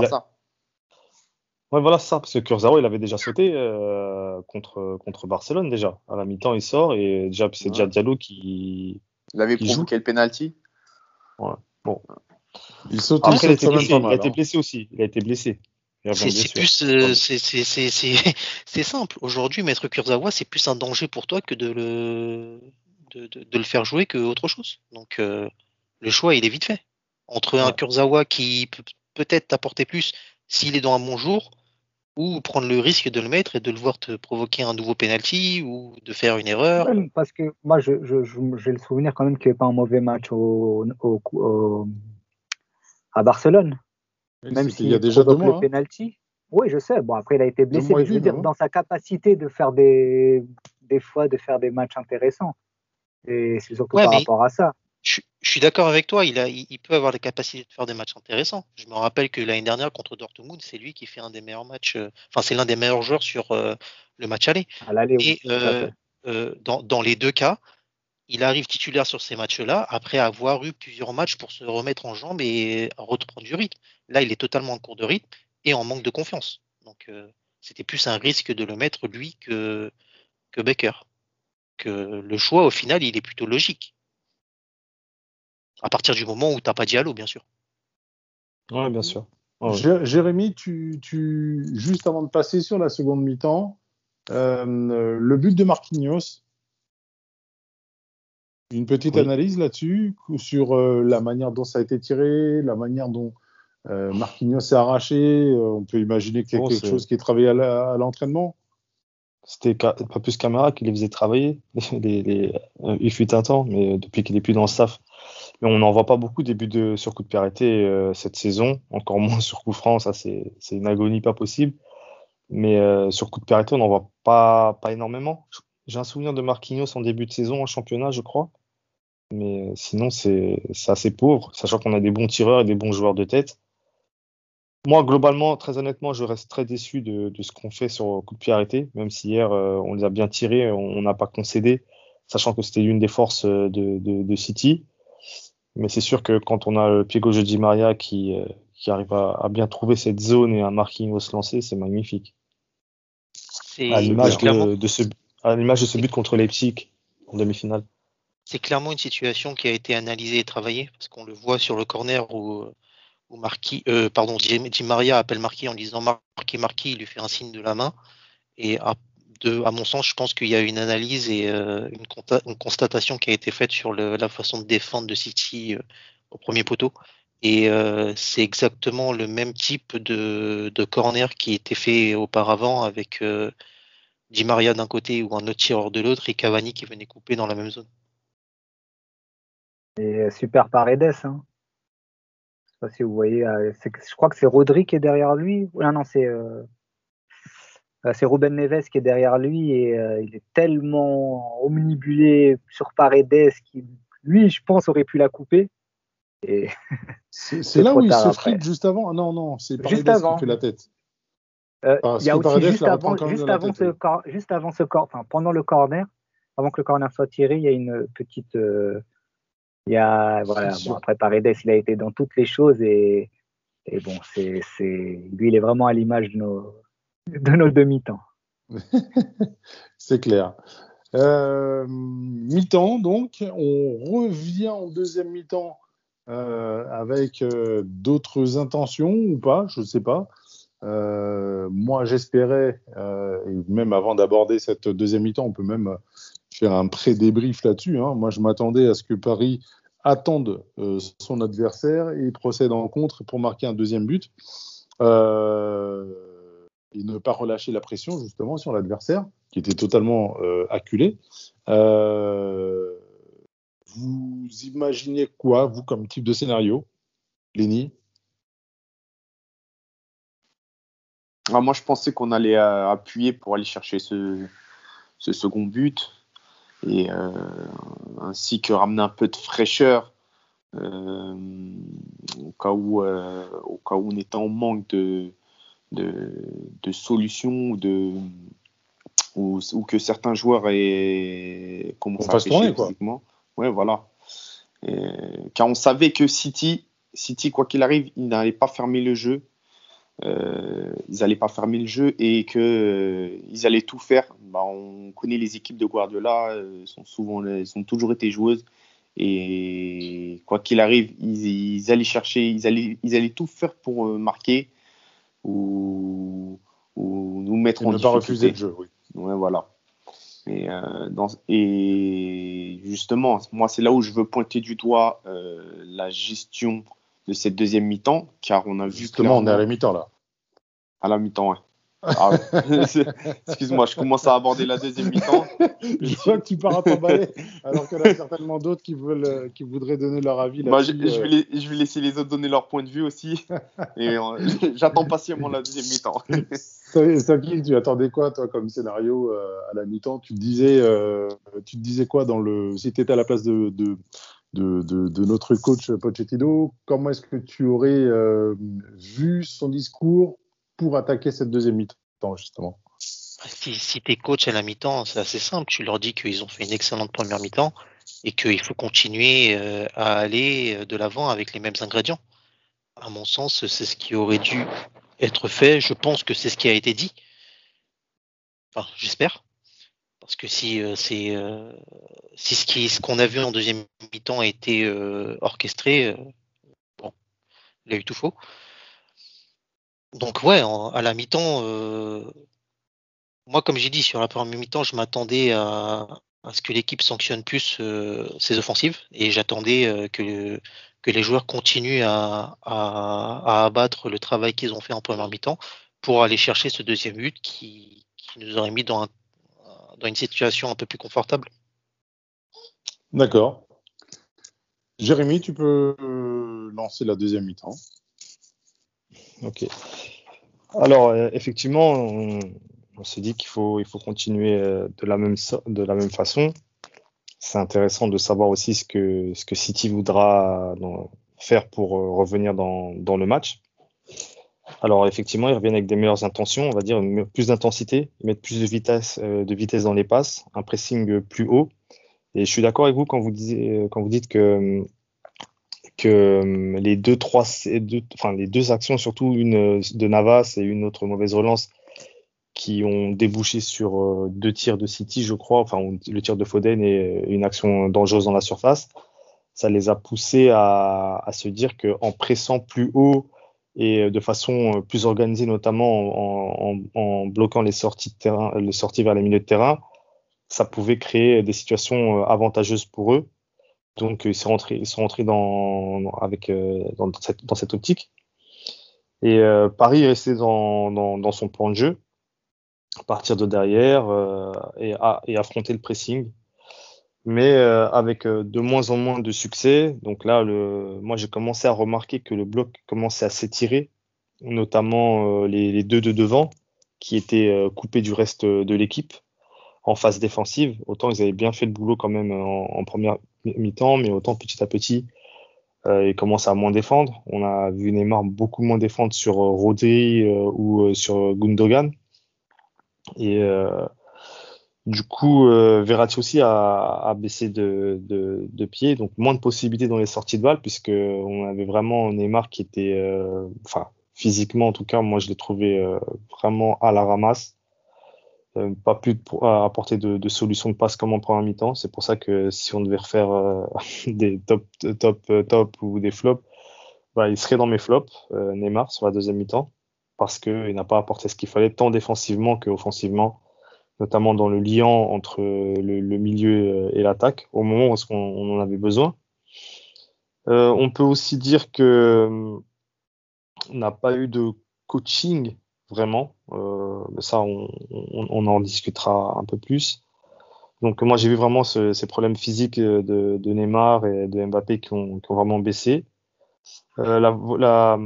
Ouais, voilà c'est ça, parce que Kurzawa, il avait déjà sauté euh, contre, contre Barcelone déjà. À la mi-temps, il sort et déjà, c'est Ouais. déjà Diallo qui. Il avait Il provoqué le penalty. Il saute Après, il a il été saute blessé, il a été hein. blessé aussi. Il a été blessé. C'est plus, euh, Ouais. c'est c'est- c'est- c'est- c'est simple. Aujourd'hui, mettre Kurzawa, c'est plus un danger pour toi que de le, de, de- de le faire jouer que autre chose. Donc, euh, le choix, il est vite fait. Entre un. Kurzawa qui peut peut-être t'apporter plus s'il est dans un bon jour, ou prendre le risque de le mettre et de le voir te provoquer un nouveau penalty ou de faire une erreur. Même parce que moi, je, je, je- j'ai le souvenir quand même qu'il n'y avait pas un mauvais match au, au, au- à Barcelone. Même C'était s'il il y a déjà deux mois. le hein. penalty. Oui, je sais. Bon, après, il a été blessé, mais je veux dire, dans sa capacité de faire des, des fois, de faire des matchs intéressants. Et c'est surtout Ouais, par mais- rapport à ça. Je, suis d'accord avec toi, il, a, il, il peut avoir la capacité de faire des matchs intéressants. Je me rappelle que l'année dernière contre Dortmund, c'est lui qui fait un des meilleurs matchs, euh, enfin c'est l'un des meilleurs joueurs sur euh, le match aller. À Et euh, dans, dans les deux cas, il arrive titulaire sur ces matchs-là après avoir eu plusieurs matchs pour se remettre en jambes et reprendre du rythme. Là, il est totalement en cours de rythme et en manque de confiance. Donc euh, c'était plus un risque de le mettre lui que, que Becker. Que le choix, au final, il est plutôt logique. À partir du moment où tu n'as pas Diallo, bien sûr. Ouais, bien sûr. Jé- Jérémy, tu, tu, juste avant de passer sur la seconde mi-temps, euh, le but de Marquinhos, une petite Oui. analyse là-dessus, sur euh, la manière dont ça a été tiré, la manière dont euh, Marquinhos s'est arraché. euh, on peut imaginer qu'il y a Bon, quelque chose qui est travaillé à l'entraînement. C'était pas plus Camara qui les faisait travailler. Les, les, euh, il fut un temps, mais depuis qu'il est plus dans le staff. On n'en voit pas beaucoup des buts de, sur coup de pied euh, cette saison, encore moins sur coup franc, ça c'est une agonie pas possible. Mais euh, sur coup de pied on n'en voit pas, pas énormément. J'ai un souvenir de Marquinhos en début de saison en championnat, je crois. Mais euh, sinon, c'est assez pauvre, sachant qu'on a des bons tireurs et des bons joueurs de tête. Moi, globalement, très honnêtement, je reste très déçu de, de ce qu'on fait sur coup de pied même si hier, on les a bien tirés, on n'a pas concédé, sachant que c'était l'une des forces de, de City. Mais c'est sûr que quand on a le pied gauche de Di Maria qui, euh, qui arrive à, à bien trouver cette zone et un Marquinhos lancé, c'est magnifique. C'est À l'image de, de ce, à l'image de ce but contre Leipzig en demi-finale. c'est clairement une situation qui a été analysée et travaillée, parce qu'on le voit sur le corner où, où Marquis, euh, pardon, Di Maria appelle Marquis en disant Marquis, Marquis, il lui fait un signe de la main. Et de, à mon sens, je pense qu'il y a une analyse et euh, une, constatation qui a été faite sur la façon de défendre de City euh, au premier poteau. Et euh, c'est exactement le même type de, corner qui était fait auparavant avec Di Maria d'un côté ou un autre tireur de l'autre et Cavani qui venait couper dans la même zone. Et super Paredes. Hein. Je sais pas si vous voyez. je crois que c'est Rodri qui est derrière lui. Non, non, c'est c'est Ruben Neves qui est derrière lui et euh, il est tellement omnibulé sur Paredes qui, lui, je pense, aurait pu la couper. Et C'est là où il se frite juste avant. Ah non, non, c'est Juste Paredes avant. qui fait la tête. Euh, il y a aussi Paredes juste avant, juste avant tête, ce oui. cor- juste avant ce corner, enfin pendant le corner, avant que le corner soit tiré, il y a une petite, euh, il y a voilà. Bon, après Paredes, il a été dans toutes les choses et et bon, c'est c'est lui, il est vraiment à l'image de nos de nos demi-temps. C'est clair. Euh, mi-temps, donc, on revient en deuxième mi-temps euh, avec euh, d'autres intentions ou pas, je ne sais pas. Moi, j'espérais, même avant d'aborder cette deuxième mi-temps, on peut même faire un pré-débrief là-dessus. hein. Moi, je m'attendais à ce que Paris attende son adversaire et procède en contre pour marquer un deuxième but. Euh, et ne pas relâcher la pression justement sur l'adversaire qui était totalement euh, acculé. Euh, vous imaginez quoi, vous, comme type de scénario, Lenny? Ah, moi, je pensais qu'on allait euh, appuyer pour aller chercher ce, ce second but et ainsi que ramener un peu de fraîcheur au cas où au cas où on était en manque de de, de solutions ou de ou, ou que certains joueurs aient commencé On à tourner, quoi. physiquement. Ouais, voilà. Et- car on savait que City, City quoi qu'il arrive, il n'allait pas fermer le jeu. Euh, ils n'allaient pas fermer le jeu et que euh, ils allaient tout faire. Bah, on connaît les équipes de Guardiola, euh, sont souvent, elles ont toujours été joueuses et quoi qu'il arrive, ils, ils allaient chercher, ils allaient, ils allaient tout faire pour euh, marquer ou, ou nous mettre Et en ne pas refuser le jeu, oui. Ouais, voilà. Et, euh, dans, et justement, moi, c'est là où je veux pointer du doigt euh, la gestion de cette deuxième mi-temps, car on a vu Justement, on est à la mi-temps là. à la mi-temps, ouais. Ah. Excuse-moi, je commence à aborder la deuxième mi-temps. Je vois que tu pars à t'emballer, alors qu'il y en a certainement d'autres qui, veulent, euh, qui voudraient donner leur avis Bah, je, euh. vais les- je vais laisser les autres donner leur point de vue aussi. Et euh, j'attends patiemment la deuxième mi-temps. Saki, tu attendais quoi, toi, comme scénario euh, à la mi-temps? Tu te disais, euh, tu te disais quoi dans le si tu étais à la place de, de, de, de- de notre coach Pochettino Comment est-ce que tu aurais euh, vu son discours pour attaquer cette deuxième mi-temps, justement Si, si t'es coach à la mi-temps, c'est assez simple. Tu leur dis qu'ils ont fait une excellente première mi-temps et qu'il faut continuer euh, à aller euh, de l'avant avec les mêmes ingrédients. À mon sens, c'est ce qui aurait dû être fait. Je pense que c'est ce qui a été dit. Enfin, j'espère. Parce que si euh, c'est ce qu'on a vu en deuxième mi-temps a été orchestré, bon, il a eu tout faux. Donc ouais, à la mi-temps, euh, moi comme j'ai dit sur la première mi-temps, je m'attendais à, ce que l'équipe sanctionne plus euh, ses offensives et j'attendais euh, que les joueurs continuent à, abattre le travail qu'ils ont fait en première mi-temps pour aller chercher ce deuxième but qui, nous aurait mis dans, dans une situation un peu plus confortable. D'accord. Jérémy, tu peux lancer la deuxième mi-temps. Ok. Alors, euh, effectivement, on, on s'est dit qu'il faut, il faut continuer euh, de la même, de la même façon. C'est intéressant de savoir aussi ce que, ce que City voudra faire pour euh, revenir dans, dans le match. Alors, effectivement, ils reviennent avec des meilleures intentions, on va dire plus d'intensité, mettent plus de vitesse, de vitesse dans les passes, un pressing plus haut. Et je suis d'accord avec vous quand vous, disiez, quand vous dites que que euh, les deux, trois, enfin, les deux actions, surtout une euh, de Navas et une autre mauvaise relance, qui ont débouché sur euh, deux tirs de City, je crois, enfin le tir de Foden et une action dangereuse dans la surface, ça les a poussés à, à se dire qu'en pressant plus haut et de façon euh, plus organisée, notamment en, en, en bloquant les sorties de terrain, les sorties vers les milieux de terrain, ça pouvait créer des situations euh, avantageuses pour eux. Donc ils sont rentrés, ils sont rentrés dans, euh, cette optique. Et euh, Paris est resté dans, son plan de jeu, partir de derrière euh, et, affronter le pressing, mais euh, avec euh, de moins en moins de succès. Donc là, moi j'ai commencé à remarquer que le bloc commençait à s'étirer, notamment euh, les, deux de devant qui étaient euh, coupés du reste de l'équipe en phase défensive. Autant ils avaient bien fait le boulot quand même en, en première mi-temps, mais autant petit à petit, euh, il commence à moins défendre. On a vu Neymar beaucoup moins défendre sur euh, Rodri euh, ou sur Gundogan. Et du coup, Verratti aussi a, baissé de, de, pied, donc moins de possibilités dans les sorties de balles, puisque on avait vraiment Neymar qui était, enfin, physiquement en tout cas, moi je l'ai trouvé vraiment à la ramasse. Euh, pas pu apporter de, de solution de passe comme en première mi-temps. C'est pour ça que si on devait refaire euh, des top, top, euh, top ou des flops, bah, il serait dans mes flops, Neymar, sur la deuxième mi-temps, parce qu'il n'a pas apporté ce qu'il fallait, tant défensivement qu'offensivement, notamment dans le lien entre le, milieu et l'attaque, au moment où on, on, en avait besoin. on peut aussi dire que n'a pas eu de coaching vraiment. Euh, ça, on, en discutera un peu plus. Donc moi, j'ai vu vraiment ces problèmes physiques de, Neymar et de Mbappé qui ont, vraiment baissé. Euh, la,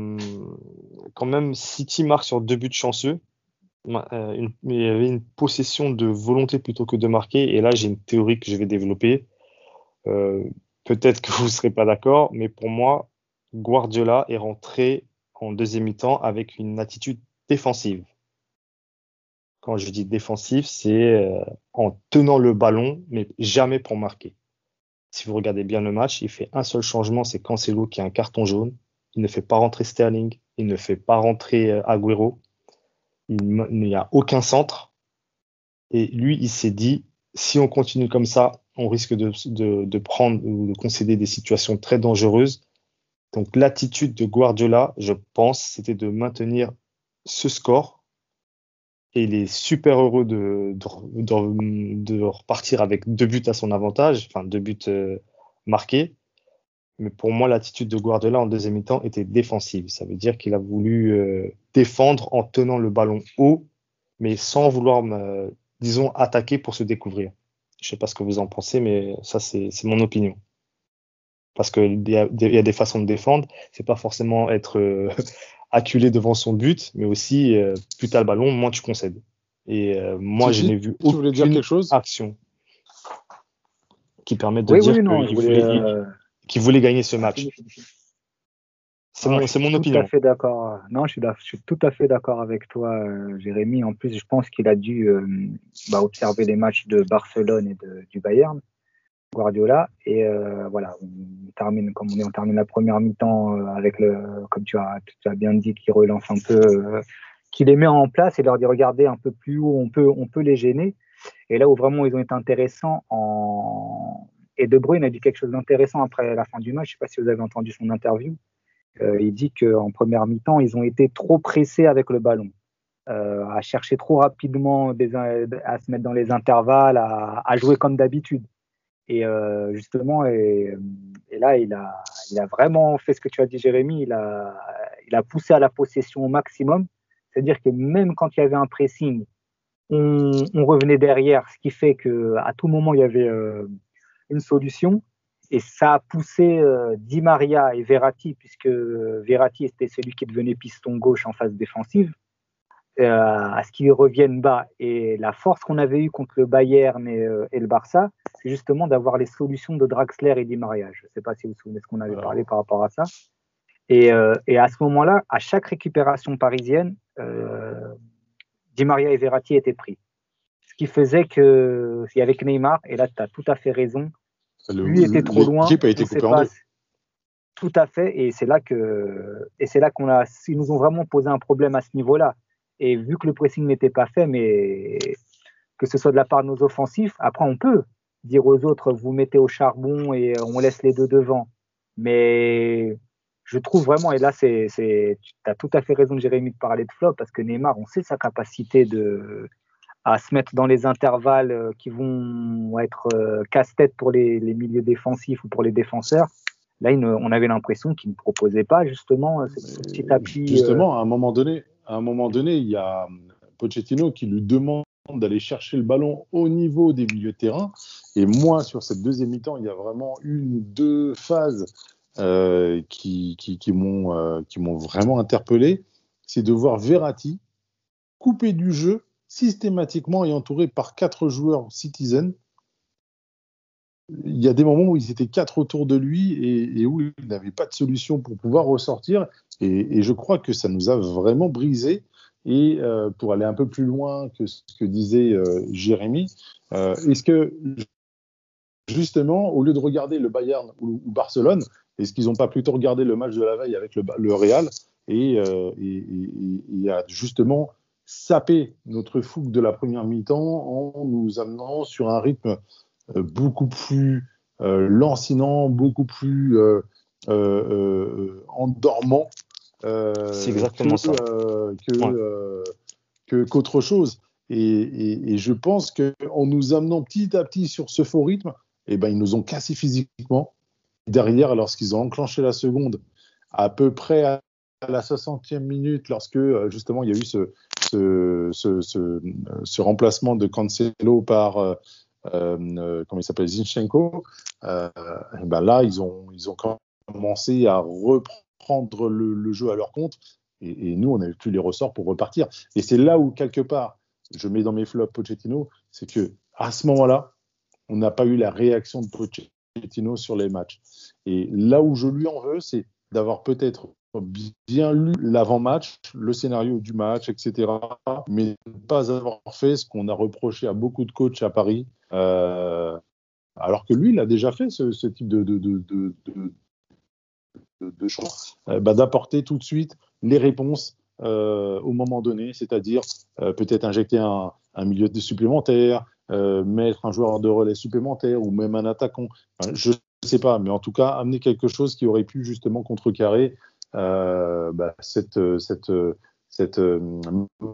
quand même, City marque sur deux buts chanceux. Euh, il y avait une possession de volonté plutôt que de marquer. Et là, j'ai une théorie que je vais développer. Peut-être que vous ne serez pas d'accord, mais pour moi, Guardiola est rentré en deuxième mi-temps avec une attitude défensive. Quand je dis défensive, c'est euh, en tenant le ballon, mais jamais pour marquer. Si vous regardez bien le match, il fait un seul changement, c'est Cancelo qui a un carton jaune. Il ne fait pas rentrer Sterling, il ne fait pas rentrer euh, Agüero. Il n'y a aucun centre. Et lui, il s'est dit, si on continue comme ça, on risque de, de prendre ou de concéder des situations très dangereuses. Donc l'attitude de Guardiola, je pense, c'était de maintenir ce score et il est super heureux de, de, repartir avec deux buts à son avantage, enfin deux buts euh, marqués. Mais pour moi, l'attitude de Guardiola en deuxième mi-temps était défensive. Ça veut dire qu'il a voulu euh, défendre en tenant le ballon haut, mais sans vouloir, euh, disons, attaquer pour se découvrir. Je sais pas ce que vous en pensez, mais ça, c'est mon opinion. Parce qu'il y, a des façons de défendre. C'est pas forcément être acculé devant son but, mais aussi euh, plus tu as le ballon, moins tu concèdes. Et euh, moi, je n'ai vu aucune dire quelque chose? action qui permette de dire qu'il voulait, gagner ce match. C'est mon, mon opinion. Tout à fait d'accord. Non, je suis, je suis, tout à fait d'accord avec toi, euh, Jérémy. En plus, je pense qu'il a dû bah, observer les matchs de Barcelone et de, du Bayern. Guardiola. Et euh, voilà, on termine, comme on est, on termine la première mi-temps euh, avec le, comme tu as, bien dit, qui relance un peu, euh, qui les met en place et leur dit regardez un peu plus haut, on peut, on peut les gêner. Et là où vraiment ils ont été intéressants en et De Bruyne a dit quelque chose d'intéressant après la fin du match. Je sais pas si vous avez entendu son interview. il dit qu'en première mi-temps, ils ont été trop pressés avec le ballon, à chercher trop rapidement des, à se mettre dans les intervalles, à jouer comme d'habitude. Et euh, justement, et, et, là, il a, il a vraiment fait ce que tu as dit, Jérémy. Il a, il a poussé à la possession au maximum. C'est-à-dire que même quand il y avait un pressing, on, on, revenait derrière, ce qui fait que à tout moment il y avait euh, une solution. Et ça a poussé euh, Di Maria et Verratti, puisque Verratti était celui qui devenait piston gauche en phase défensive. Euh, à ce qu'ils reviennent bas. Et la force qu'on avait eue contre le Bayern et, euh, et le Barça, c'est justement d'avoir les solutions de Draxler et Di Maria. Je ne sais pas si vous vous souvenez de ce qu'on avait parlé par rapport à ça. Et, euh, et à ce moment-là, à chaque récupération parisienne, Di Maria et Verratti étaient pris. Ce qui faisait que, avec Neymar, et là tu as tout à fait raison, lui était trop loin. A été coupé en deux. Tout à fait, et c'est là que, et c'est là qu'on a, ils nous ont vraiment posé un problème à ce niveau-là. Et vu que le pressing n'était pas fait, mais que ce soit de la part de nos offensifs, après on peut dire aux autres, vous mettez au charbon et on laisse les deux devant. Mais je trouve vraiment, et là, c'est, tu as tout à fait raison, Jérémy, de parler de flop, parce que Neymar, on sait sa capacité de, à se mettre dans les intervalles euh, qui vont être euh, casse-tête pour les, les, milieux défensifs ou pour les défenseurs. Là, on avait l'impression qu'il ne proposait pas justement ce petit appui. Justement, à un moment donné, à un moment donné, il y a Pochettino qui lui demande d'aller chercher le ballon au niveau des milieux de terrain. Et moi, sur cette deuxième mi-temps, il y a vraiment une deux phases euh, qui, qui, m'ont euh, vraiment interpellé. C'est de voir Verratti coupé du jeu systématiquement et entouré par quatre joueurs citizens il y a des moments où ils étaient quatre autour de lui et, où il n'avait pas de solution pour pouvoir ressortir. Et, je crois que ça nous a vraiment brisé. Et euh, pour aller un peu plus loin que ce que disait euh, Jérémy, euh, est-ce que justement, au lieu de regarder le Bayern ou, Barcelone, est-ce qu'ils n'ont pas plutôt regardé le match de la veille avec le, le Real et, et, a justement sapé notre fougue de la première mi-temps en nous amenant sur un rythme beaucoup plus lancinant, beaucoup plus endormant. C'est exactement que, ça. Que, qu'autre chose. Et, et, je pense qu'en nous amenant petit à petit sur ce faux rythme, eh ben, ils nous ont cassé physiquement. Derrière, lorsqu'ils ont enclenché la seconde, à peu près à la 60e minute, lorsque justement il y a eu ce, ce, ce, ce, remplacement de Cancelo par, euh, euh, comment il s'appelle, Zinchenko, euh, ben là, ils ont, ils ont commencé à reprendre le, jeu à leur compte. Et, nous, on n'avait plus les ressorts pour repartir. Et c'est là où, quelque part, je mets dans mes flops Pochettino, c'est que à ce moment-là, on n'a pas eu la réaction de Pochettino sur les matchs. Et là où je lui en veux, c'est d'avoir peut-être bien lu l'avant-match, le scénario du match, etc., mais ne pas avoir fait ce qu'on a reproché à beaucoup de coachs à Paris, euh, alors que lui, il a déjà fait ce, type de, de choix, euh, bah, d'apporter tout de suite les réponses euh, au moment donné, c'est-à-dire peut-être injecter un, milieu de supplémentaire, mettre un joueur de relais supplémentaire ou même un attaquant. je ne sais pas, mais en tout cas, amener quelque chose qui aurait pu justement contrecarrer euh, bah, cette, euh,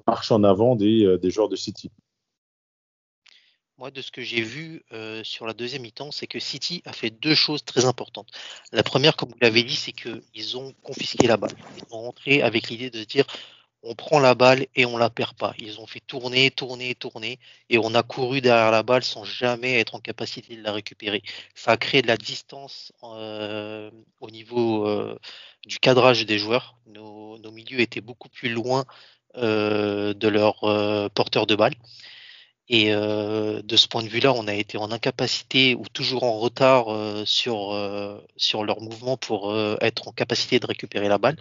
marche en avant euh, des joueurs de City. Moi, de ce que j'ai vu sur la deuxième mi-temps, c'est que City a fait deux choses très importantes. La première, comme vous l'avez dit, c'est qu'ils ont confisqué la balle. Ils sont rentrés avec l'idée de dire on prend la balle et on la perd pas. Ils ont fait tourner, tourner, tourner, et on a couru derrière la balle sans jamais être en capacité de la récupérer. Ça a créé de la distance euh, au niveau euh, du cadrage des joueurs. Nos, milieux étaient beaucoup plus loin euh, de leurs porteurs de balle. Et de ce point de vue-là, on a été en incapacité ou toujours en retard sur, sur leur mouvement pour être en capacité de récupérer la balle.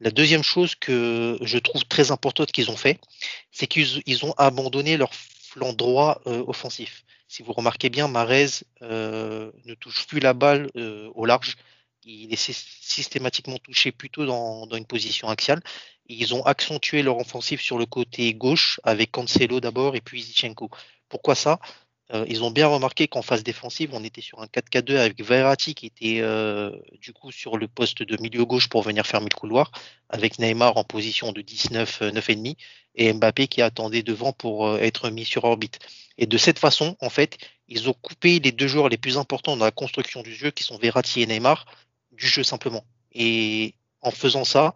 La deuxième chose que je trouve très importante qu'ils ont fait, c'est qu'ils ont abandonné leur flanc droit euh, offensif. Si vous remarquez bien, Marez euh, ne touche plus la balle euh, au large. Il est systématiquement touché plutôt dans, une position axiale. Ils ont accentué leur offensif sur le côté gauche avec Cancelo d'abord et puis Zichenko. Pourquoi ça? Euh, ils ont bien remarqué qu'en phase défensive, on était sur un 4-4-2 avec Verratti qui était euh, du coup sur le poste de milieu gauche pour venir fermer le couloir, avec Neymar en position de 19, 9,5 et Mbappé qui attendait devant pour euh, être mis sur orbite. Et de cette façon, en fait, ils ont coupé les deux joueurs les plus importants dans la construction du jeu, qui sont Verratti et Neymar, du jeu simplement. Et en faisant ça,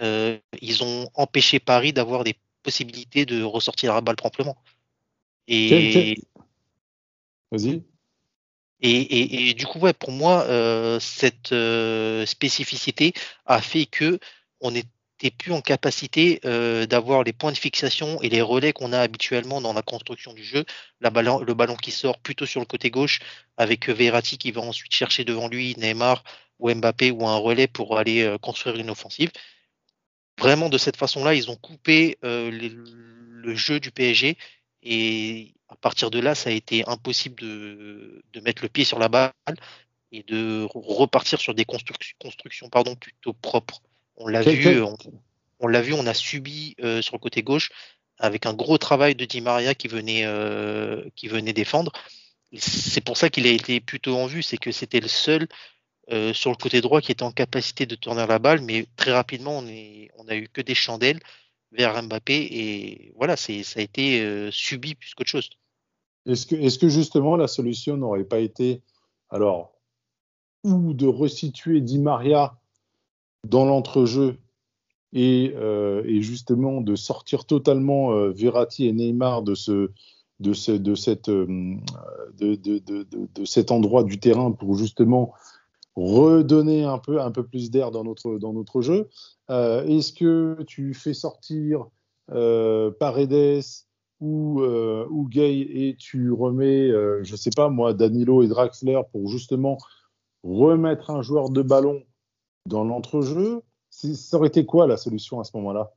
ils ont empêché Paris d'avoir des possibilités de ressortir la balle promptement. Et Vas-y. Et, du coup, ouais, pour moi, euh, cette euh, spécificité a fait que on n'était plus en capacité euh, d'avoir les points de fixation et les relais qu'on a habituellement dans la construction du jeu. La ballon, le ballon qui sort plutôt sur le côté gauche avec Verratti qui va ensuite chercher devant lui Neymar ou Mbappé ou un relais pour aller construire une offensive. Vraiment, de cette façon-là, ils ont coupé le jeu du PSG et à partir de là, ça a été impossible de, de mettre le pied sur la balle et de repartir sur des constructions, constructions pardon, plutôt propres. On l'a vu, on, l'a vu, on a subi euh, sur le côté gauche avec un gros travail de Di Maria qui venait, euh, qui venait défendre. C'est pour ça qu'il a été plutôt en vue, c'est que c'était le seul euh, sur le côté droit qui était en capacité de tourner la balle, mais très rapidement, on, est, a eu que des chandelles vers Mbappé et voilà, ça a été subi plus qu'autre chose. Est-ce que, justement la solution n'aurait pas été, alors, ou de resituer Di Maria dans l'entrejeu et, euh, et, justement de sortir totalement euh, Verratti et Neymar euh, de, cet endroit du terrain pour justement redonner un peu, un peu plus d'air dans notre, dans notre jeu. Est-ce que tu fais sortir Paredes ou, euh, ou Gay et tu remets, euh, je sais pas moi, Danilo et Draxler pour justement remettre un joueur de ballon dans l'entrejeu, ça aurait été quoi la solution à ce moment-là?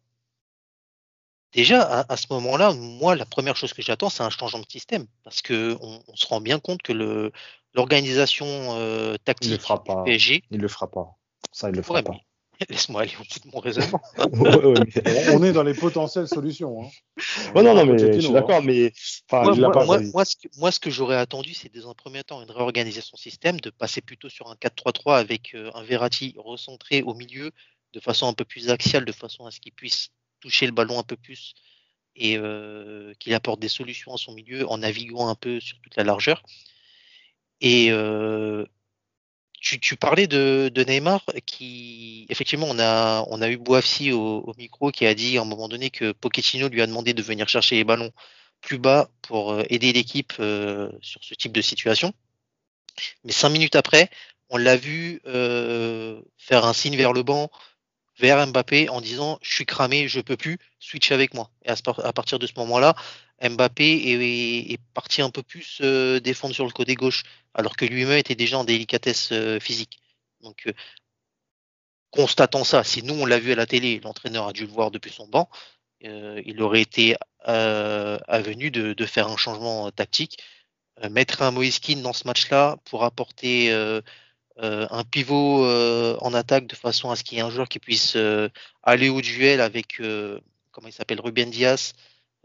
Déjà, à, ce moment-là, moi, la première chose que j'attends, c'est un changement de système. Parce que on, on se rend bien compte que le l'organisation euh, Il le tactique fera du pas. PSG, Il le fera pas. Ça, il le fera Ouais, pas. laisse-moi aller au bout de mon raisonnement. Ouais, ouais, mais- On est dans les potentielles solutions. Hein. Ouais, non, non, mais Pochettino, je suis hein. d'accord, mais enfin, Moi, il l'a moi- pas moi- choisi. moi, ce que, moi, ce que j'aurais attendu, c'est dans un premier temps une réorganisation système, de passer plutôt sur un 4-3-3 avec euh, un Verratti recentré au milieu, de façon un peu plus axiale, de façon à ce qu'il puisse toucher le ballon un peu plus et euh, qu'il apporte des solutions à son milieu en naviguant un peu sur toute la largeur. Et euh, tu, parlais de, Neymar, qui effectivement on a on a eu Boafsi au, micro qui a dit à un moment donné que Pochettino lui a demandé de venir chercher les ballons plus bas pour euh, aider l'équipe euh, sur ce type de situation. Mais cinq minutes après, on l'a vu faire un signe vers le banc, vers Mbappé, en disant je suis cramé, je peux plus, switch avec moi. Et à partir de ce moment-là, Mbappé est, parti un peu plus euh, défendre sur le côté gauche, alors que lui-même était déjà en délicatesse euh, physique. Donc, euh, constatant ça, si nous on l'a vu à la télé, l'entraîneur a dû le voir depuis son banc, il aurait été avenu de, faire un changement tactique, mettre un Moïse Kean dans ce match-là pour apporter un pivot en attaque de façon à ce qu'il y ait un joueur qui puisse aller au duel avec, comment il s'appelle, Ruben Diaz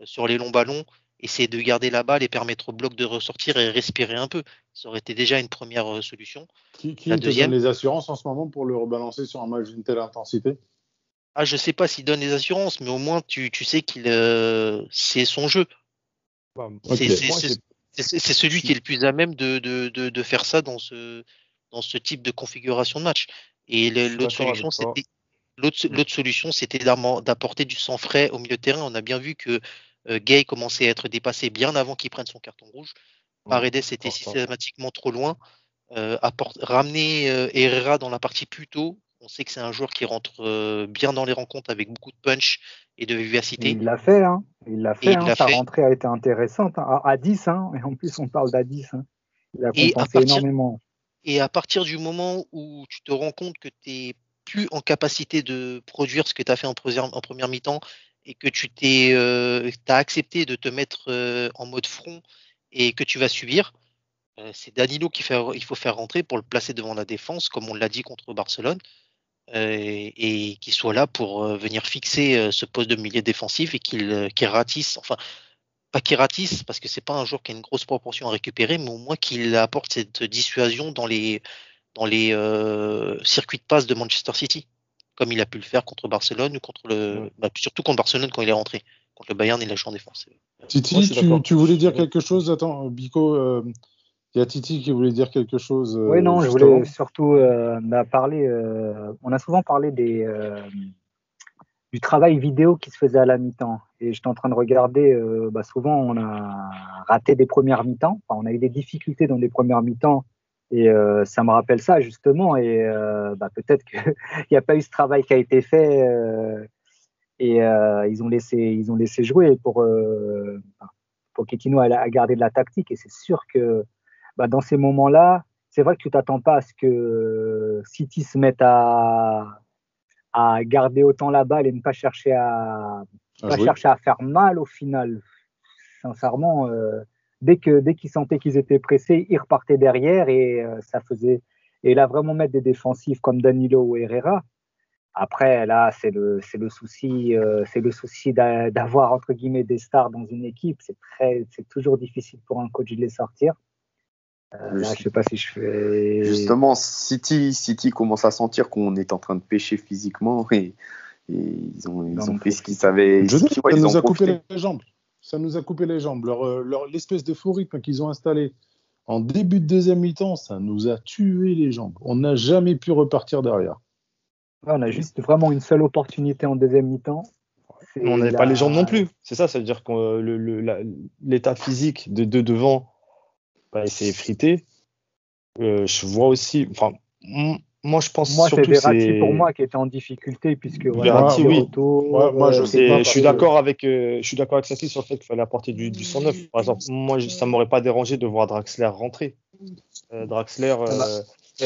sur les longs ballons, essayer de garder la balle et permettre au bloc de ressortir et respirer un peu. Ça aurait été déjà une première euh, solution. Qui, qui La te deuxième. donne les assurances en ce moment pour le rebalancer sur un match d'une telle intensité? Ah, je sais pas s'il donne des assurances, mais au moins tu, tu sais qu'il euh, c'est son jeu. Ouais, C'est celui qui est le plus à même de, de, de, de faire ça dans ce, dans ce type de configuration de match. Et l'autre solution, c'était l'autre solution, c'était d'apporter du sang frais au milieu de terrain. On a bien vu que euh, Gay commençait à être dépassé bien avant qu'il prenne son carton rouge. Paredes était systématiquement trop loin. Euh, ramener euh, Herrera dans la partie plus tôt. On sait que c'est un joueur qui rentre euh, bien dans les rencontres avec beaucoup de punch et de vivacité. Il l'a fait, hein. Il l'a fait, hein. Sa fait. rentrée a été intéressante. hein. À, à 10, hein. Et en plus, on parle d'à 10. Hein. Il a compensé partir- énormément. Et à partir du moment où tu te rends compte que tu n'es plus en capacité de produire ce que tu as fait en première mi-temps et que tu t'es, euh, as accepté de te mettre euh, en mode front et que tu vas subir, euh, c'est Danilo qu'il faut faire rentrer pour le placer devant la défense, comme on l'a dit contre Barcelone, euh, et, qu'il soit là pour euh, venir fixer euh, ce poste de milieu défensif et qu'il qu'il ratisse, enfin, pas qu'il ratisse, parce que c'est pas un joueur qui a une grosse proportion à récupérer, mais au moins qu'il apporte cette dissuasion dans les, dans les circuits de passe de Manchester City, comme il a pu le faire contre Barcelone ou contre le, Ouais. bah, surtout contre Barcelone quand il est rentré. Contre le Bayern, il a joué en défense. Titi, Moi, tu, voulais dire quelque chose? Attends, Bico, euh, il y a Titi qui voulait dire quelque chose. euh, Oui, non, je voulais surtout euh, bah, parler. euh, on a souvent parlé des, euh, du travail vidéo qui se faisait à la mi-temps. Et j'étais en train de regarder, euh, bah, souvent on a raté des premières mi-temps. Enfin, on a eu des difficultés dans des premières mi-temps. Et euh, ça me rappelle ça, justement. Et euh, bah, peut-être qu'il n'y a pas eu ce travail qui a été fait. euh, et ils, ont laissé, ils ont laissé jouer pour. Pochettino a, a gardé de la tactique. Et c'est sûr que bah, dans ces moments-là, c'est vrai que tu t'attends pas à ce que City se mette à, à garder autant la balle et ne pas chercher à, À pas jouer. chercher à faire mal au final. Sincèrement, dès que dès qu'ils sentaient qu'ils étaient pressés, ils repartaient derrière et euh, ça faisait. Et là, vraiment mettre des défensifs comme Danilo ou Herrera. Après, là, c'est le c'est le souci, euh, c'est le souci d'a- d'avoir entre guillemets des stars dans une équipe. C'est très, c'est toujours difficile pour un coach de les sortir. Euh, là, je sais pas si je fais. Justement, City, City commence à sentir qu'on est en train de pêcher physiquement et, et ils ont, ils Non, ont mais fait ce qu'ils savaient. Je dis, ouais, ils nous ont a coupé les jambes. Ça nous a coupé les jambes. Leur, euh, leur- l'espèce de faux rythme qu'ils ont installé en début de deuxième mi-temps, ça nous a tué les jambes. On n'a jamais pu repartir derrière. On a juste vraiment une seule opportunité en deuxième mi-temps. C'est On n'avait la- pas les jambes non plus. C'est ça, ça veut dire que euh, le- le- la- l'état physique de deux devant, bah, il s'est effrité. Euh, je vois aussi, enfin, Moi, je pense Moi, c'est surtout Verratti c'est pour moi qui était en difficulté puisque Verratti, oui. Auto, Moi- moi, je euh, sais pas, je suis d'accord avec, euh, je suis d'accord avec Sati sur le fait qu'il fallait apporter du, du 109. Par exemple, moi, je- ça m'aurait pas dérangé de voir Draxler rentrer. Euh, Draxler, euh,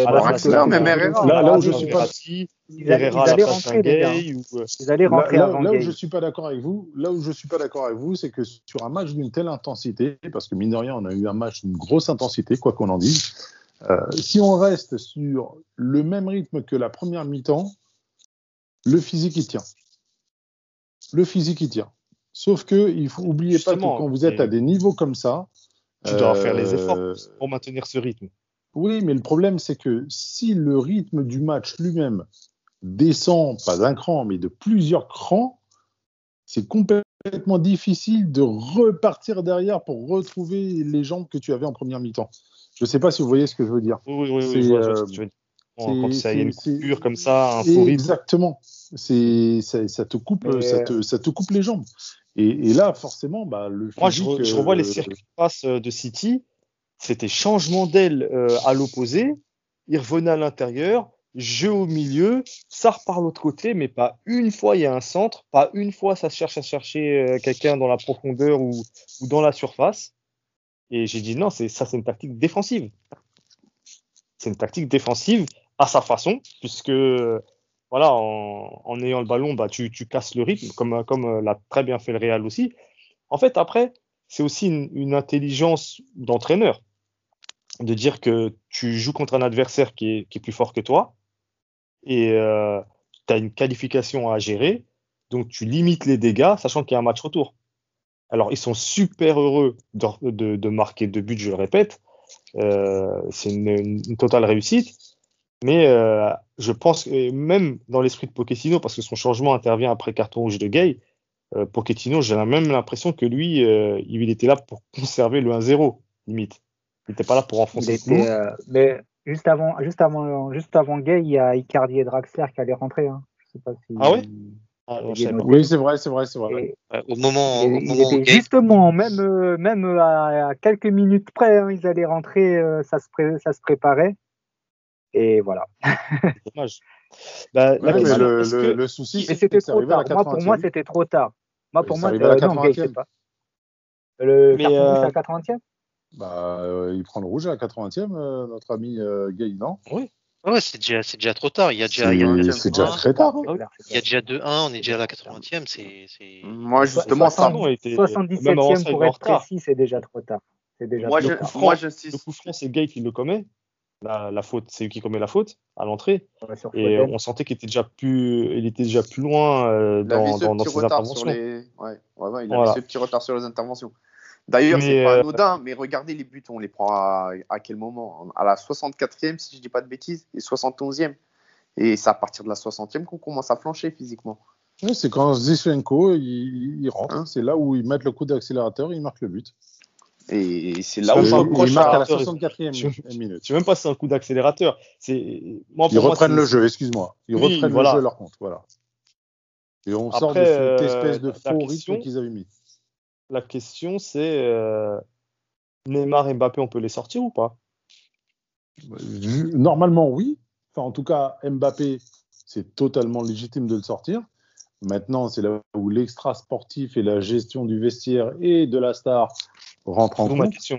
à bah, Draxler, de- même Herrera. Là- là où je suis pas- Verratti, ils allaient, Herrera à ils la allaient place d'un rentrer déjà. Gay ou euh, Ils allaient Là, rentrer là- avant là où Gay. je suis pas d'accord avec vous, là où je suis pas d'accord avec vous, c'est que sur un match d'une telle intensité, parce que mine de rien, on a eu un match d'une grosse intensité, quoi qu'on en dise. Euh, si on reste sur le même rythme que la première mi-temps, le physique il tient. Le physique il tient. Sauf que il faut oublier pas que quand vous êtes à des niveaux comme ça, tu dois euh, faire les efforts pour maintenir ce rythme. Oui, mais le problème, c'est que si le rythme du match lui-même descend, pas d'un cran, mais de plusieurs crans, c'est complètement difficile de repartir derrière pour retrouver les jambes que tu avais en première mi-temps. Je ne sais pas si vous voyez ce que je veux dire. Oui, oui, oui, C'est, je vois, je vois euh, ce que tu veux dire. c'est- Quand il y a une coupure comme ça, un rythme. Exactement. C'est, ça, ça te coupe, Mais- ça, te, ça te coupe les jambes. Et, et là, forcément, bah, le Moi, je, physique, re- je revois les euh, circuits de passe euh, de City. C'était changement d'aile euh, à l'opposé. Il revenait à l'intérieur, jeu au milieu, ça repart l'autre côté, mais pas une fois il y a un centre, pas une fois ça cherche à chercher euh, quelqu'un dans la profondeur ou, ou dans la surface. Et j'ai dit non, c'est ça, c'est une tactique défensive. C'est une tactique défensive à sa façon, puisque voilà, en, ayant le ballon, bah, tu, tu casses le rythme, comme, comme euh, l'a très bien fait le Real aussi. En fait, après, c'est aussi une, une intelligence d'entraîneur de dire que tu joues contre un adversaire qui est, qui est plus fort que toi et euh, tu as une qualification à gérer, donc tu limites les dégâts, sachant qu'il y a un match retour. Alors, ils sont super heureux de, de, de marquer deux buts, je le répète. Euh, c'est une, totale réussite. Mais euh, je pense que même dans l'esprit de Pochettino, parce que son changement intervient après carton rouge de Gay, euh, Pochettino, j'ai la même l'impression que lui, euh, il était là pour conserver le 1-0, limite. Il n'était pas là pour enfoncer le était, mais juste avant, juste avant, juste avant Gay, il y a Icardi et Draxler qui allaient rentrer. Hein. Je sais pas si. Ah ouais? Ah. Oui, c'est vrai, c'est vrai, c'est vrai. Et- Ouais, Au moment, au était Gay- justement, même, euh, même à, à quelques minutes près, hein, ils allaient rentrer, euh, ça, se pré- ça se préparait. Et voilà. dommage. Bah, Ouais, mais le, est-ce le, que- le souci, Mais c'est c'était que c'est trop arrivé à la tard. Moi, pour moi, 80e. c'était trop tard. Moi, pour C'est moi, arrivé à la euh, non, Gay, 80e. je sais pas. Le Mais, carton rouge, euh, c'est à 80e Bah, euh, il prend le rouge à la 80e, euh, notre ami euh, Gay, non Ouais, c'est déjà, c'est déjà trop tard. Il y a déjà, il y a C'est déjà c'est déjà 2-1. très tard. hein. Ah oui. Il y a déjà 2-1, on est déjà à la 80e. C'est, c'est... Moi, justement, ça. Pardon, il était- même avant ça, 77e il pour être retard. précis, c'est déjà trop tard. C'est déjà Moi, je, franc, moi, Le coup franc, c'est Gay qui le commet. La, la faute, c'est lui qui commet la faute à l'entrée. Et on sentait qu'il était déjà plus, il était déjà plus loin euh, dans, ses interventions. les. Ouais, ouais, ouais, il Voilà. avait ce petit retard sur les interventions. D'ailleurs, c'est pas euh, anodin, mais regardez les buts, on les prend à, à quel moment? À la 64e, si je dis pas de bêtises, et 71e. Et c'est à partir de la 60e qu'on commence à flancher physiquement. C'est quand Zichenko il, il rentre. Hein? c'est là où ils mettent le coup d'accélérateur et ils marquent le but. Et c'est là où ils marquent à la à. Je- 64e je- minute. Je sais même pas si c'est un coup d'accélérateur. Ils moi, reprennent le jeu, excuse-moi. Ils Oui, reprennent voilà. le jeu leur compte. Voilà. Et on sort de cette euh, espèce de faux rythme qu'ils avaient mis. La question c'est euh, Neymar et Mbappé, on peut les sortir ou pas? Normalement, oui. Enfin, en tout cas, Mbappé, c'est totalement légitime de le sortir. Maintenant, c'est là où l'extra sportif et la gestion du vestiaire et de la star rentrent en ma compte. question.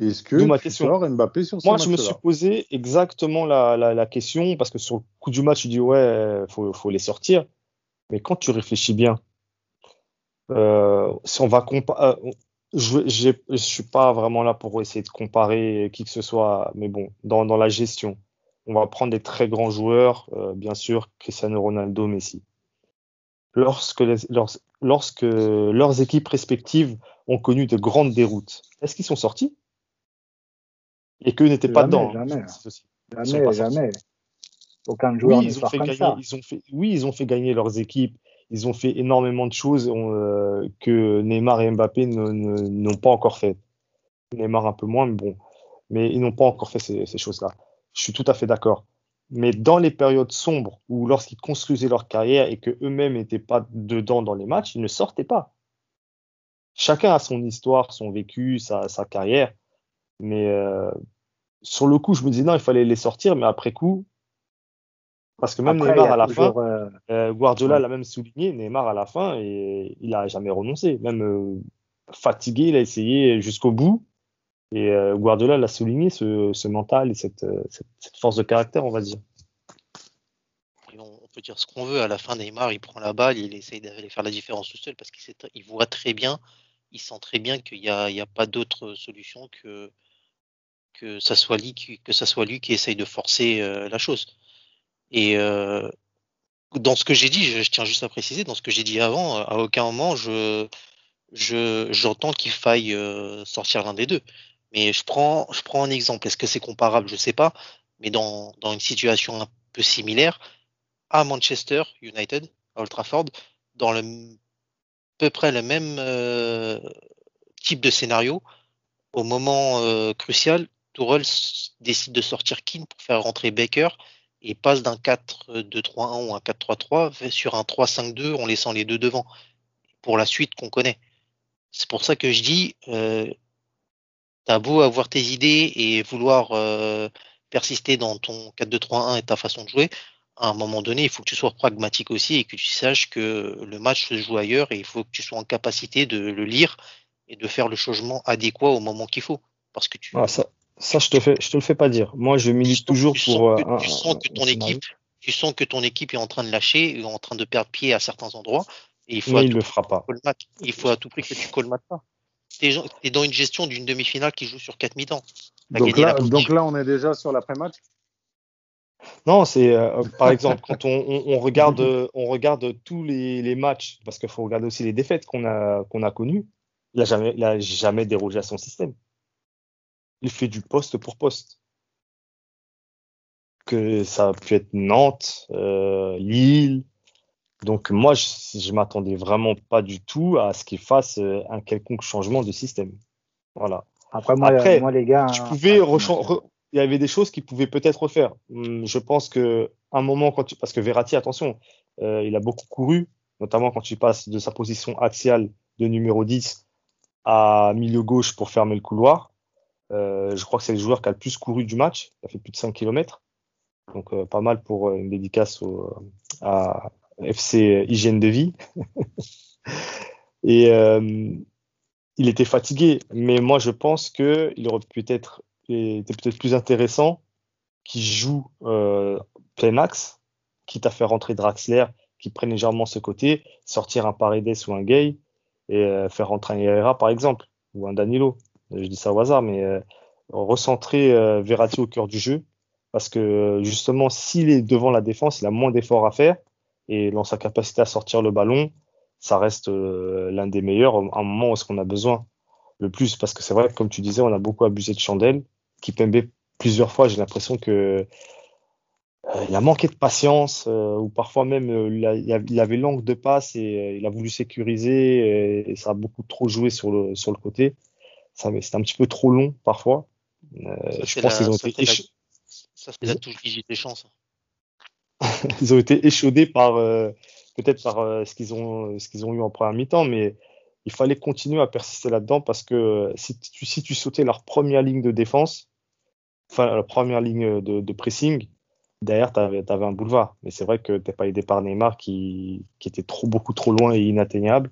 Est-ce que ma question. sors Mbappé sur ce Moi, je me suis posé exactement la, la, la question parce que sur le coup du match, tu dis ouais, faut, faut les sortir. Mais quand tu réfléchis bien, si on va comparer, je, je suis pas vraiment là pour essayer de comparer qui que ce soit, mais bon, dans, dans la gestion, on va prendre des très grands joueurs, euh, bien sûr, Cristiano Ronaldo, Messi. Lorsque, les- leurs, lorsque leurs équipes respectives ont connu de grandes déroutes, est-ce qu'ils sont sortis? Et qu'eux n'étaient pas dedans. hein. jamais. Jamais, jamais. Aucun joueur Oui ne ils, ont fait comme gagner, ça. ils ont fait, oui, ils ont fait gagner leurs équipes. Ils ont fait énormément de choses euh, que Neymar et Mbappé n'ont pas encore fait. Neymar un peu moins, mais bon. Mais ils n'ont pas encore fait ces, choses-là. Je suis tout à fait d'accord. Mais dans les périodes sombres où lorsqu'ils construisaient leur carrière et que eux-mêmes n'étaient pas dedans dans les matchs, ils ne sortaient pas. Chacun a son histoire, son vécu, sa, sa carrière. Mais euh, sur le coup, je me disais non, il fallait les sortir, mais après coup, Parce que même Après, Neymar à la toujours, fin, euh, euh, Guardiola Ouais. l'a même souligné, Neymar à la fin, et il a jamais renoncé. Même euh, fatigué, il a essayé jusqu'au bout. Et euh, Guardiola l'a souligné, ce, ce mental et cette, cette, cette force de caractère, on va dire. Et on, on peut dire ce qu'on veut. À la fin, Neymar, il prend la balle, il essaye d'aller faire la différence tout seul parce qu'il sait- il voit très bien, il sent très bien qu'il n'y a, pas d'autre solution que, que, ça soit lui, qui- que ça soit lui qui essaye de forcer euh, la chose. Et euh, dans ce que j'ai dit, je, tiens juste à préciser, dans ce que j'ai dit avant, à aucun moment je je- j'entends qu'il faille euh, sortir l'un des deux. Mais je prends, je prends un exemple. Est-ce que c'est comparable? Je sais pas. Mais dans, dans une situation un peu similaire, à Manchester United, à Old Trafford, dans le peu près le même euh, type de scénario, au moment euh, crucial, s- décide de sortir Keane pour faire rentrer Baker et passe d'un 4-2-3-1 ou un 4-3-3 sur un 3-5-2 en laissant les deux devant pour la suite qu'on connaît. C'est pour ça que je dis, euh, t'as beau avoir tes idées et vouloir euh, persister dans ton 4-2-3-1 et ta façon de jouer, à un moment donné, il faut que tu sois pragmatique aussi et que tu saches que le match se joue ailleurs et il faut que tu sois en capacité de le lire et de faire le changement adéquat au moment qu'il faut. Parce que tu, Ah, ça, ça je te fais, je te le fais pas dire. Moi, je milite sens- toujours tu sens pour que- euh, tu sens que ton équipe, tu sens que ton équipe est en train de lâcher, est en train de perdre pied à certains endroits et il faut à mais il tout le prix fera pas. Il faut à tout prix que tu colmates ça. T'es dans une gestion d'une demi-finale qui joue sur quatre mi-temps. Donc là, donc on est déjà sur l'après-match? Non, c'est euh, par exemple quand on, on- on regarde, euh, on regarde tous les, les matchs, parce qu'il faut regarder aussi les défaites qu'on a, qu'on a connues. Il a jamais, il a jamais dérogé à son système. Il fait du poste pour poste. Que ça a pu être Nantes, euh, Lille. Donc moi, je, je m'attendais vraiment pas du tout à ce qu'il fasse euh, un quelconque changement de système. Voilà. Après, moi, Après, moi les gars. tu hein, pouvais il y avait des choses qu'il pouvait peut-être refaire. Hum, Je pense que un moment quand tu, parce que Verratti, attention, euh, il a beaucoup couru, notamment quand tu passes de sa position axiale de numéro 10 à milieu gauche pour fermer le couloir. Euh, je crois que c'est le joueur qui a le plus couru du match. Il a fait plus de 5 km. Donc euh, pas mal pour euh, une dédicace au, à FC Hygiène de vie. Et il était fatigué, mais moi je pense que il aurait pu être était peut-être plus intéressant qu'il joue plein axe, quitte à faire rentrer Draxler, qui prenne légèrement ce côté, sortir un Paredes ou un Gay et faire rentrer un Herrera par exemple ou un Danilo. Je dis ça au hasard, mais euh, recentrer euh, Verratti au cœur du jeu. Parce que justement s'il est devant la défense, il a moins d'efforts à faire. Et dans sa capacité à sortir le ballon, ça reste euh, l'un des meilleurs à un moment où est-ce qu'on a besoin. Le plus parce que c'est vrai comme tu disais, on a beaucoup abusé de Chandelle, qui Kimpembe plusieurs fois, j'ai l'impression que euh, il a manqué de patience euh, ou parfois même euh, il, avait l'angle de passe et euh, il a voulu sécuriser et, ça a beaucoup trop joué sur le côté. Ça, mais c'était un petit peu trop long parfois. Euh, Ça, je c'est pense qu'ils ont été c'est la- Ça, c'est la touche Deschamps. ça. ils ont été échaudés par euh, peut-être par euh, ce qu'ils ont ce qu'ils ont eu en première mi-temps, mais il fallait continuer à persister là-dedans parce que euh, si tu si tu sautais leur première ligne de défense, enfin la première ligne de, de pressing, derrière tu avais, un boulevard. Mais c'est vrai que t'es pas aidé par Neymar qui qui était trop beaucoup trop loin et inatteignable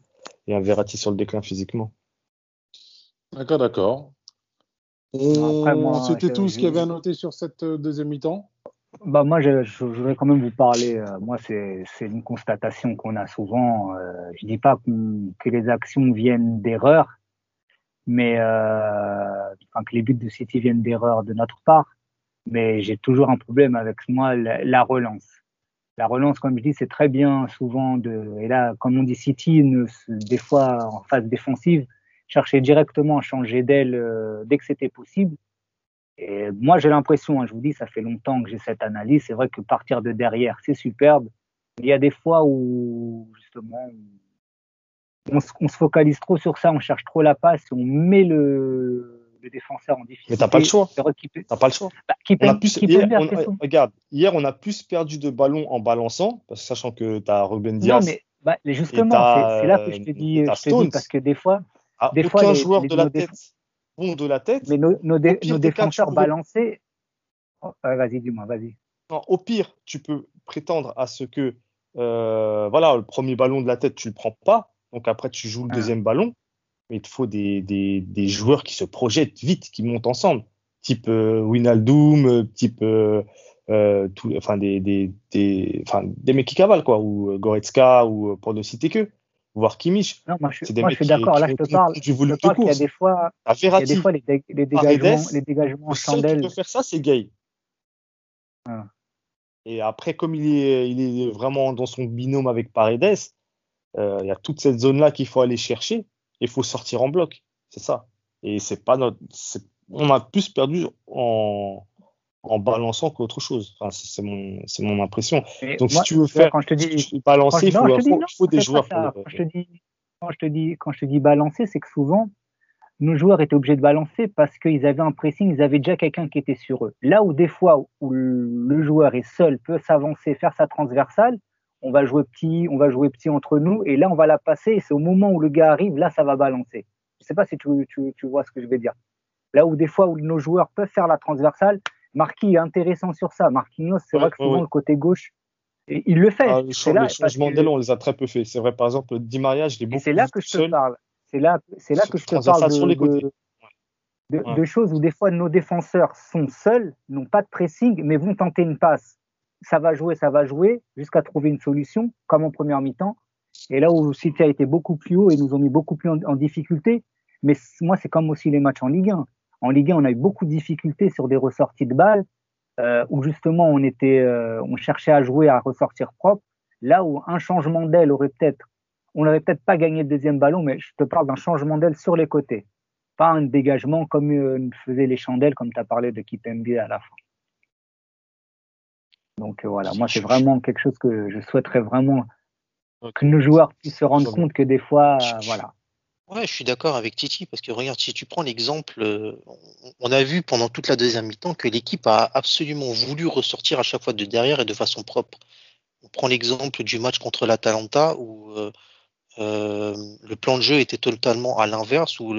et un Verratti sur le déclin physiquement. D'accord, d'accord. C'était tout ce qu'il y avait à noter sur cette euh, deuxième mi-temps? Bah moi, je, je, je voudrais quand même vous parler. euh, moi, c'est une constatation qu'on a souvent. Euh, je dis pas que les actions viennent d'erreurs, mais euh, enfin, que les buts de City viennent d'erreurs de notre part. Mais j'ai toujours un problème avec moi la, la relance. La relance, comme je dis, c'est très bien souvent de. Et là, comme on dit, City, ne, des fois en phase défensive, cherchait directement à changer d'aile euh, dès que c'était possible. Et moi, j'ai l'impression, hein, je vous dis, ça fait longtemps que j'ai cette analyse. C'est vrai que partir de derrière, c'est superbe. Il y a des fois où, justement, on se, on se focalise trop sur ça, on cherche trop la passe, on met le, le défenseur en difficulté. Mais t'as pas le choix. T'as pas le choix. bah, qu'il On a plus, peut hier, on- son- regarde, hier on a plus perdu de ballons en balançant, parce que sachant que tu as Ruben Non, Diaz, mais bah, justement, c'est là que je te dis, je te dis parce que des fois, à des aucun fois, les- joueur les- de la tête bon de la tête. mais nos, nos, dé- pire nos des cas, tu défenseurs balancés. Oh, vas-y, dis-moi, vas-y. Au pire, tu peux prétendre à ce que, euh, voilà, le premier ballon de la tête, tu le prends pas. Donc après, tu joues le Ah. deuxième ballon. Mais il te faut des, des, des joueurs qui se projettent vite, qui montent ensemble. Type euh, Winaldoom, euh, type, euh, tout, enfin, des, des, des, enfin, des mecs qui cavalent, quoi. Ou Goretzka, ou pour ne citer que. Voire Kimmich. Non, moi, je, des moi, je suis d'accord. Là, qui je te parle. du Je volume te parle de y a des fois, il y a des fois les, dé- les Paredes, dégagements, les dégagements en Le seul qui peut faire ça, c'est Gay. Ah. Et après, comme il est, il est vraiment dans son binôme avec Paredes, euh, il y a toute cette zone-là qu'il faut aller chercher et il faut sortir en bloc. C'est ça. Et c'est pas notre, on a plus perdu en, en balançant qu'autre chose. Enfin, c'est mon, c'est mon impression. Et Donc, moi, si tu veux faire, quand je te dis, balancer, il faut, non, non, des joueurs pour. Quand je te dis, quand je te dis, quand je te dis balancer, c'est que souvent, nos joueurs étaient obligés de balancer parce qu'ils avaient un pressing, ils avaient déjà quelqu'un qui était sur eux. Là où des fois où le joueur est seul, peut s'avancer, faire sa transversale, on va jouer petit, on va jouer petit entre nous, et là on va la passer, et c'est au moment où le gars arrive, là ça va balancer. Je sais pas si tu, tu, tu vois ce que je veux dire. Là où des fois où nos joueurs peuvent faire la transversale, Marquis est intéressant sur ça. Marquinhos, c'est Ouais, vrai que souvent ouais. le côté gauche, et il le fait. Ah, là, que- d'aile, on les a très peu fait. C'est vrai, par exemple, Di Maria, je l'ai beaucoup c'est là que je te seul. parle. C'est là, c'est là Sur- que je te parle de, sur les côtés. de, de- Ouais. de choses où des fois nos défenseurs sont seuls, n'ont pas de pressing, mais vont tenter une passe. Ça va jouer, ça va jouer, jusqu'à trouver une solution, comme en première mi-temps. Et là où City a été beaucoup plus haut et nous ont mis beaucoup plus en, en difficulté. Mais moi, c'est comme aussi les matchs en Ligue 1. En Ligue 1, on a eu beaucoup de difficultés sur des ressorties de balles, euh, où justement on était, euh, on cherchait à jouer, à ressortir propre. Là où un changement d'aile aurait peut-être, on n'aurait peut-être pas gagné le deuxième ballon, mais je te parle d'un changement d'aile sur les côtés, pas un dégagement comme euh, faisaient les chandelles, comme tu as parlé de Kipembe à la fin. Donc euh, voilà, moi c'est vraiment quelque chose que je souhaiterais vraiment que nos joueurs puissent se rendre compte que des fois, voilà. Ouais, je suis d'accord avec Titi parce que regarde, si tu prends l'exemple, euh, on- a vu pendant toute la deuxième mi-temps que l'équipe a absolument voulu ressortir à chaque fois de derrière et de façon propre. On prend l'exemple du match contre l'Atalanta où euh, euh, le plan de jeu était totalement à l'inverse, où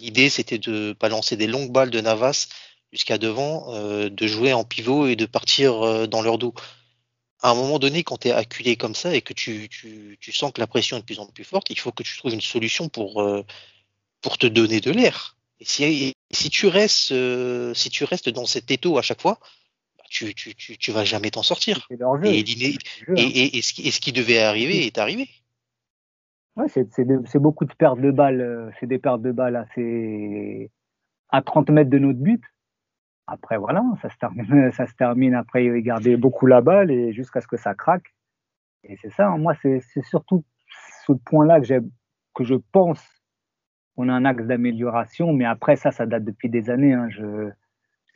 l'idée c'était de balancer des longues balles de Navas jusqu'à devant, de jouer en pivot et de partir dans leur dos. À un moment donné, quand tu es acculé comme ça et que tu, tu, tu sens que la pression est de plus en plus forte, il faut que tu trouves une solution pour, euh, pour te donner de l'air. Et si, et si, tu restes, euh, si tu restes dans cet étau à chaque fois, bah, tu, tu, tu, tu vas jamais t'en sortir. Et, ce qui, et ce qui devait arriver est arrivé. Ouais, c'est beaucoup de pertes de balles. euh, C'est des pertes de balles assez à 30 mètres de notre but. Après, voilà, ça se termine, ça se termine. Après, il gardait beaucoup la balle et jusqu'à ce que ça craque. Et c'est ça, hein, moi, c'est surtout ce point-là que, que je pense qu'on a un axe d'amélioration. Mais après, ça, ça date depuis des années. hein, je,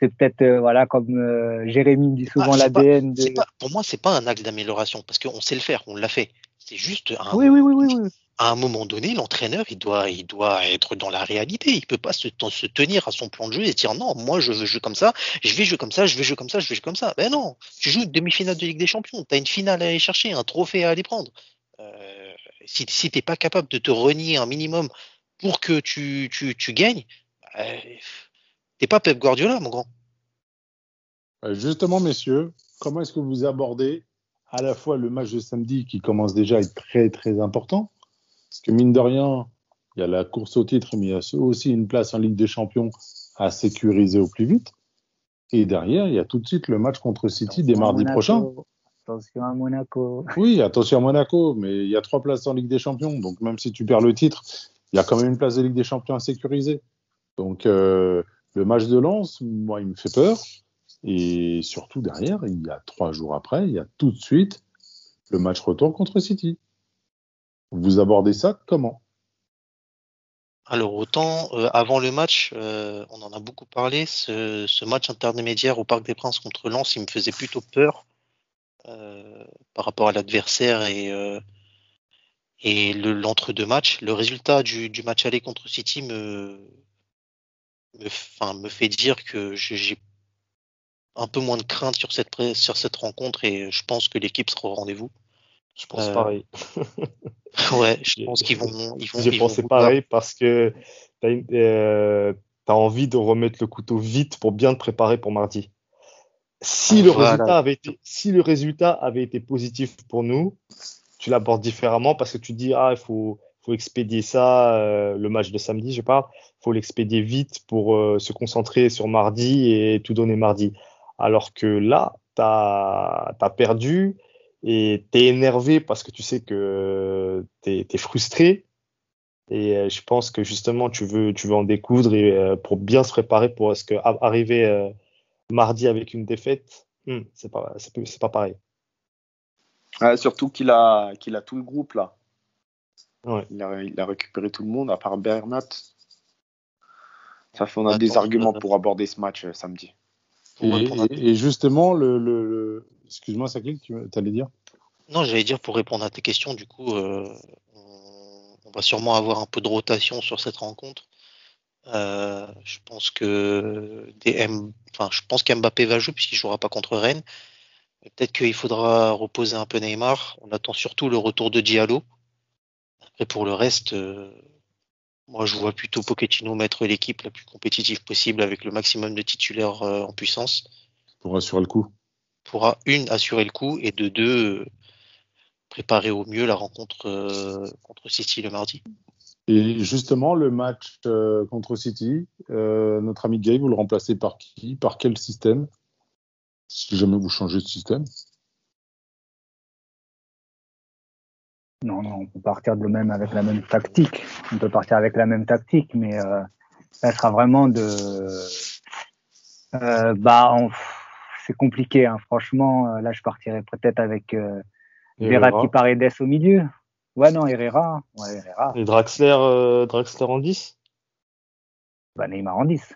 c'est peut-être, euh, voilà, comme euh, Jérémy dit souvent Ah, l'ADN de. Pour moi, c'est pas un axe d'amélioration parce qu'on sait le faire, on l'a fait. C'est juste un, Oui, oui, oui, oui, à un moment donné, l'entraîneur, il doit, il doit être dans la réalité. Il peut pas se, se tenir à son plan de jeu et dire non, moi je veux jouer comme ça, je vais jouer comme ça, je vais jouer comme ça, je vais jouer comme ça. Ben non, tu joues une demi-finale de Ligue des Champions, tu as une finale à aller chercher, un trophée à aller prendre. Euh, si si t'es pas capable de te renier un minimum pour que tu, tu, tu gagnes, euh, t'es pas Pep Guardiola, mon grand. Euh, Justement, messieurs, comment est-ce que vous abordez à la fois le match de samedi qui commence déjà à être très très important? Parce que mine de rien, il y a la course au titre, mais il y a aussi une place en Ligue des Champions à sécuriser au plus vite. Et derrière, il y a tout de suite le match contre City dès mardi Monaco. prochain. Attention à Monaco. Oui, attention à Monaco, mais il y a trois places en Ligue des Champions. Donc même si tu perds le titre, il y a quand même une place de Ligue des Champions à sécuriser. Donc euh, le match de Lens, moi, il me fait peur. Et surtout derrière, il y a trois jours après, il y a tout de suite le match retour contre City. Vous abordez ça comment? Alors autant euh, avant le match, euh, on en a beaucoup parlé, ce, match intermédiaire au Parc des Princes contre Lens, il me faisait plutôt peur euh, par rapport à l'adversaire et, et le- l'entre-deux matchs. Le résultat du match aller contre City me, me, enfin, me fait dire que j'ai un peu moins de crainte sur cette, sur cette rencontre et je pense que l'équipe sera au rendez-vous. Je pense Euh, pareil. Ouais, je pense qu'ils vont, ils vont, J'ai vont pensé pareil parce que tu as, envie de remettre le couteau vite pour bien te préparer pour mardi. Si le, Voilà. résultat avait été, si le résultat avait été positif pour nous, tu l'abordes différemment parce que tu dis, ah, il faut, faut expédier ça, euh, le match de samedi, je parle, faut l'expédier vite pour euh, se concentrer sur mardi et tout donner mardi. Alors que là, tu as, perdu et tu es énervé parce que tu sais que tu es, frustré. Et euh, je pense que justement, tu veux, tu veux en découdre et, pour bien se préparer pour ce que arriver mardi avec une défaite, hmm, c'est pas, pas- pareil. Surtout qu'il a, qu'il a tout le groupe là. Ouais. Il, a, il a récupéré tout le monde à part Bernat. Ça fait on a Attends, des arguments pour aborder ce match euh, samedi. Et, justement, le, le, le- excuse-moi, Sakil, tu allais dire? Non, j'allais dire pour répondre à tes questions, du coup, euh, on, on va sûrement avoir un peu de rotation sur cette rencontre. Euh, je pense que des M... enfin, je pense qu'Mbappé va jouer puisqu'il jouera pas contre Rennes. Peut-être qu'il faudra reposer un peu Neymar. On attend surtout le retour de Diallo. Après, pour le reste, euh, moi, je vois plutôt Pochettino mettre l'équipe la plus compétitive possible avec le maximum de titulaires euh, en puissance pour assurer le coup pourra une assurer le coup et de deux euh, préparer au mieux la rencontre euh, contre City le mardi. Et justement, le match euh, contre City, euh, notre ami Gay, vous le remplacez par qui? Par quel système? Si jamais vous changez de système. Non, non, on peut partir de même avec la même tactique. On peut partir avec la même tactique, mais euh, ça sera vraiment de. Euh, bah, on- c'est compliqué, hein. franchement. euh, Là, je partirais peut-être avec euh, Verratti Paredes au milieu. Ouais, non, Herrera. Ouais, Herrera. Et Draxler, euh, Draxler en 10 Bah, Neymar en 10.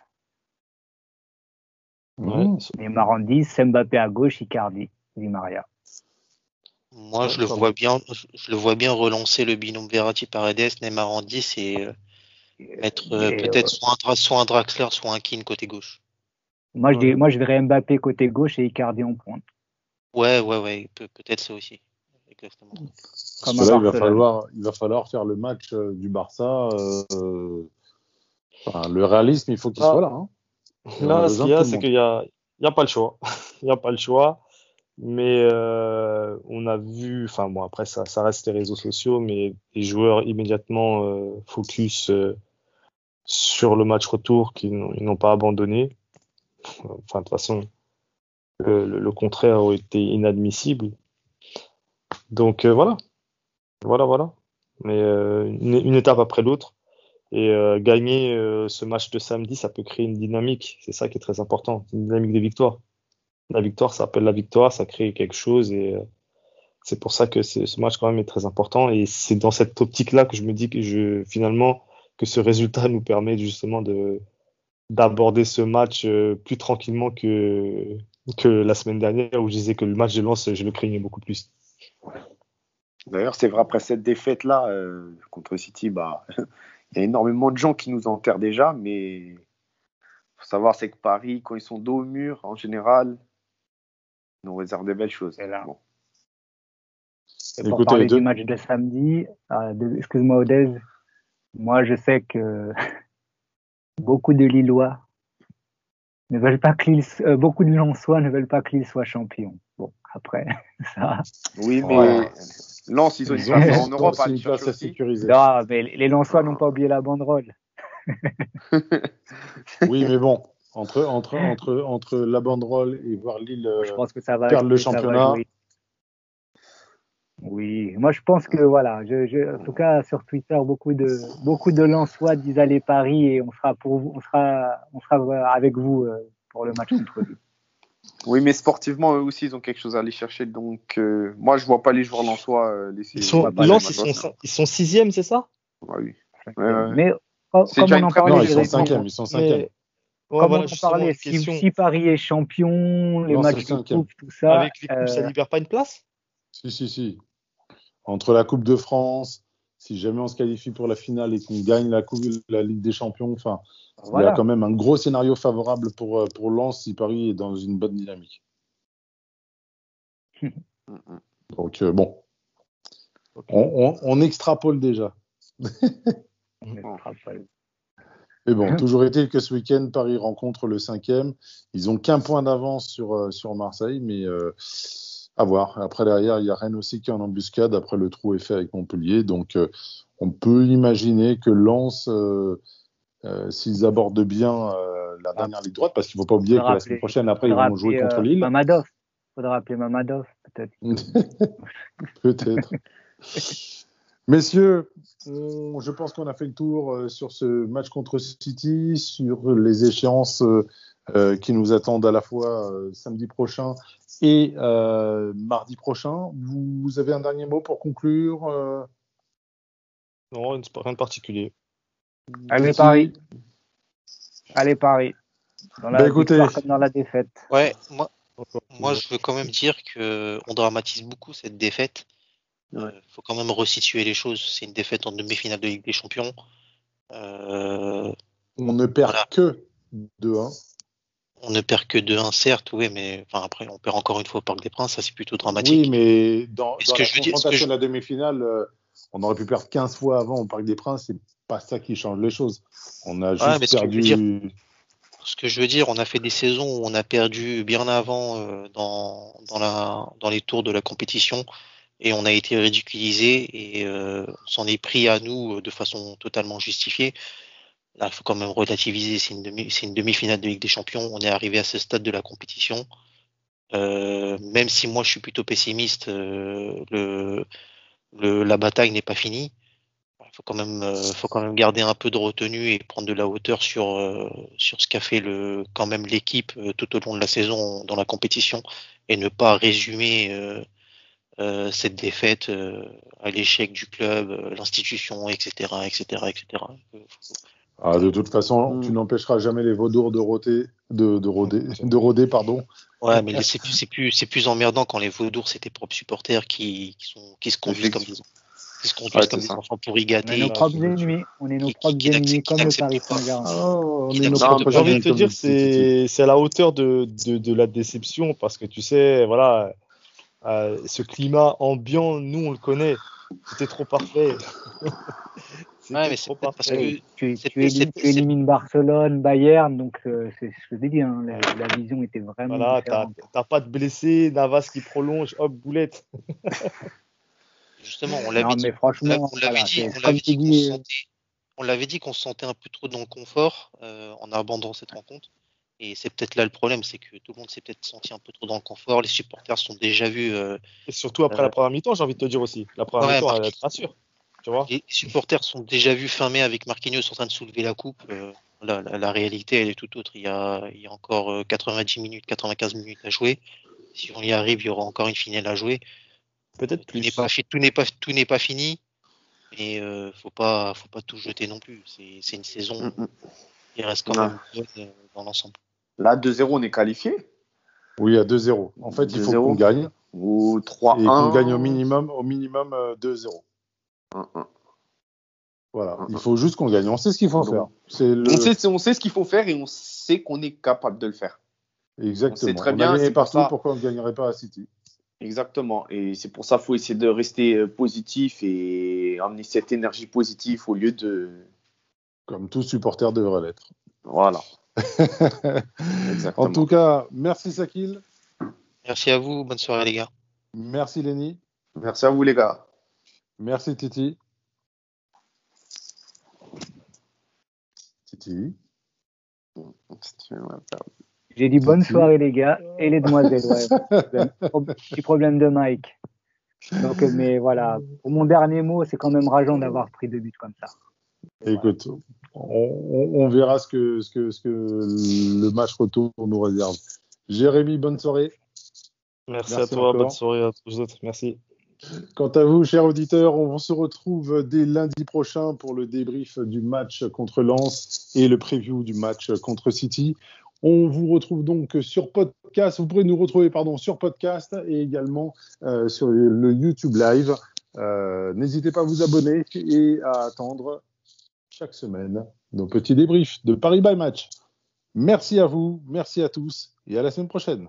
Ouais. Mmh. Neymar en 10, Mbappé à gauche, Icardi, Di Maria. Moi, je le vois bien, je le vois bien relancer le binôme Verratti Paredes, Neymar en 10 et euh, mettre euh, peut-être euh, soit un, Dra- soit un Draxler, soit un Keane côté gauche. Moi, je, Ouais. dis- moi, je verrais Mbappé côté gauche et Icardi en pointe. Ouais, ouais, ouais, peut- peut-être ça aussi. Exactement. Parce Comme que là, il va, falloir, il va falloir faire le match euh, du Barça. euh, enfin, le réalisme, il faut qu'il Ah. soit là. hein. Là, ce qu'il y a, c'est qu'il y a, il y a pas le choix. Il y a pas le choix. Mais euh, on a vu, enfin bon, après ça, reste les réseaux sociaux, mais les joueurs immédiatement euh, focus euh, sur le match retour qu'ils n'ont pas abandonné. Enfin, de toute façon, le, contraire aurait été inadmissible. Donc euh, voilà, voilà, voilà. Mais une, une étape après l'autre. Et gagner ce match de samedi, ça peut créer une dynamique. C'est ça qui est très important, une dynamique de victoire. La victoire, ça appelle la victoire, ça crée quelque chose et euh, c'est pour ça que ce match quand même est très important. Et c'est dans cette optique-là que je me dis que je finalement que ce résultat nous permet justement de d'aborder ce match euh, plus tranquillement que que la semaine dernière où je disais que le match de Lens, je le craignais beaucoup plus. D'ailleurs, c'est vrai, après cette défaite-là euh, contre City, bah, il y a énormément de gens qui nous enterrent déjà, mais faut savoir, c'est que Paris, quand ils sont dos au mur, en général, nous réservent des belles choses. C'est là. Bon. Et pour Écoutez, parler les deux- du match de samedi, euh, excuse-moi Odez, moi je sais que beaucoup de Lillois ne veulent pas que Lille, euh, beaucoup de Lensois ne veulent pas que Lille soit champion. Bon, après, ça, Oui, mais Ouais. Lens, ils ont une Ils place en Europe à chercher à non, mais les Lensois n'ont pas oublié la banderole. Oui, mais bon, entre, entre, entre, entre la banderole et voir Lille Je pense que ça va. perdre le ça va championnat. Oui, moi je pense que voilà, je, je- en tout cas sur Twitter, beaucoup de beaucoup de Lensois disent aller Paris et on sera pour vous, on sera, on sera avec vous euh, pour le match contre Lille. Oui, mais sportivement, eux aussi, ils ont quelque chose à aller chercher. Donc, euh, moi, je vois pas les joueurs lensois euh, laisser. Ils sont, Lens, ils sont, ils sont sixième, c'est ça? Ouais, oui. Ouais, ouais. Mais comme C'est comme on en parlait, Non, ils sont Jérémy. cinquièmes. Ils sont cinquièmes. Mais, ouais, comme voilà, on en parlait, si, question. si Paris est champion, les Non, matchs de coupe, tout ça, Avec les coupes, ça euh, libère pas une place? Si, si, si. Entre la Coupe de France, si jamais on se qualifie pour la finale et qu'on gagne la, coupe, la Ligue des Champions, enfin, il y a quand même un gros scénario favorable pour, euh, pour Lens si Paris est dans une bonne dynamique. Mm, mm. Donc, euh, bon, on, on- on extrapole déjà. On frappé. Mais bon, toujours est-il que ce week-end, Paris rencontre le cinquième. Ils ont qu'un point d'avance sur, euh, sur Marseille, mais euh, à voir. Après, derrière, il y a Rennes aussi qui est en embuscade. Après, le trou est fait avec Montpellier. Donc, euh, on peut imaginer que Lens, euh, euh, s'ils abordent bien euh, la dernière ligne droite, parce qu'il ne faut pas oublier que la semaine prochaine, après, ils vont jouer contre euh, Lille. Mamadov. Faudra appeler Mamadov, peut-être. Peut-être. Messieurs, on- je pense qu'on a fait le tour euh, sur ce match contre City, sur les échéances euh, euh, qui nous attendent à la fois euh, samedi prochain et mardi prochain. Vous, vous avez un dernier mot pour conclure Non, rien de- particulier. Allez, Paris. Allez, Paris. Dans la Bah, écoutez. comme dans la défaite. Ouais, moi, moi je veux quand même dire que on dramatise beaucoup cette défaite. Il Ouais. faut quand même resituer les choses. C'est une défaite en demi-finale de Ligue des Champions. Euh, On ne perd Voilà. que 2-1. on ne perd que 2-1, certes, oui, mais enfin, après, on perd encore une fois au Parc des Princes. Ça, c'est plutôt dramatique. Oui, mais dans, que la je que confrontation je- de la demi-finale, euh, on aurait pu perdre 15 fois avant au Parc des Princes. C'est pas ça qui change les choses. On a juste perdu. Ce que je veux dire, on a fait des saisons où on a perdu bien avant euh, dans, dans, la, dans les tours de la compétition et on a été ridiculisé et euh, on s'en est pris à nous euh, de façon totalement justifiée. Là, il faut quand même relativiser. C'est une demi, une demi-finale de Ligue des Champions. On est arrivé à ce stade de la compétition. Euh, même si moi je suis plutôt pessimiste, le, la bataille n'est pas finie. Il faut quand même, faut quand même garder un peu de retenue et prendre de la hauteur sur sur ce qu'a fait le quand même l'équipe tout au long de la saison dans la compétition et ne pas résumer euh, euh, cette défaite euh, à l'échec du club, euh, l'institution, etc., etc., etc. Euh, Ah, de toute façon, Mm. tu n'empêcheras jamais les vaudours de rôder, de, de rôder, de rôder, pardon. Ouais, mais c'est plus, c'est plus, c'est plus emmerdant quand les vaudours, c'est tes propres supporters qui, qui sont, qui se conduisent comme des, qui se conduisent Ouais, comme des ça. enfants pourris On est gâtés. nos Ah, propres ennemis. On est nos qui- propres qui ennemis comme le Paris. Saint-Germain. pas. J'ai envie de te dire, c'est c'est à la hauteur de, de, de la déception parce que tu sais, voilà, euh, ce climat ambiant, nous on le connaît. C'était trop parfait. Ouais, mais c'est trop peut-être parce parfait. que Tu, élimines Barcelone, Bayern, donc euh, c'est ce que je dit. Hein, la, la vision était vraiment Voilà, t'as pas de blessé, Navas qui prolonge, hop, boulette. justement, on l'avait dit, franchement, l'avait voilà, l'avait euh, on l'avait dit qu'on se sentait un peu trop dans le confort euh, en abandonnant cette rencontre. Et c'est peut-être là le problème, c'est que tout le monde s'est peut-être senti un peu trop dans le confort. Les supporters sont déjà vus, euh, Et surtout après Euh, la première mi-temps, j'ai envie de te dire aussi. La première Ouais, mi-temps, elle te rassure. Tu vois les supporters sont déjà vus fin mai avec Marquinhos en train de soulever la coupe. Euh, la, la- la réalité, elle est tout autre. Il y a, il y a encore euh, 90 minutes, 95 minutes à jouer. Si on y arrive, il y aura encore une finale à jouer. Peut-être Tout n'est plus. pas, tout n'est pas, tout n'est pas fini. Mais euh, faut pas, faut pas tout jeter non plus. C'est, c'est une saison Mm, mm. qui reste quand Ouais. même bonne euh, dans l'ensemble. Là, 2-0, on est qualifié. Oui, à 2-0. En fait, il faut 2-0. qu'on gagne Ou et 3-1. qu'on gagne au minimum, au minimum euh, 2-0. 1-1. Voilà. Il faut juste qu'on gagne. On sait ce qu'il faut Donc, faire. C'est le... On, sait, on sait ce qu'il faut faire et on sait qu'on est capable de le faire. Exactement. on sait très on bien, c'est pour partout. ça. Pourquoi on ne gagnerait pas à City? Exactement. Et c'est pour ça qu'il faut essayer de rester euh, positif et amener cette énergie positive au lieu de. Comme tout supporter devrait l'être. Voilà. En tout cas, merci Sakil. Merci à vous. Bonne soirée, les gars. Merci Lenny. Merci à vous, les gars. Merci Titi. Titi. J'ai dit bonne soirée, les gars, et les demoiselles. Ouais. Petit problème de Mike. Donc, mais voilà, pour mon dernier mot, c'est quand même rageant d'avoir pris deux buts comme ça. Écoute, on, on- on verra ce que, ce, que, ce que le match retour nous réserve. Jérémy, bonne soirée. Merci, Merci à toi, encore. bonne soirée à tous les autres. Merci. Quant à vous, chers auditeurs, on se retrouve dès lundi prochain pour le débrief du match contre Lens et le preview du match contre City. On vous retrouve donc sur podcast. Vous pourrez nous retrouver pardon, sur podcast et également euh, sur le YouTube Live. Euh, N'hésitez pas à vous abonner et à attendre chaque semaine nos petits débriefs de Paris by Match. Merci à vous, merci à tous et à la semaine prochaine.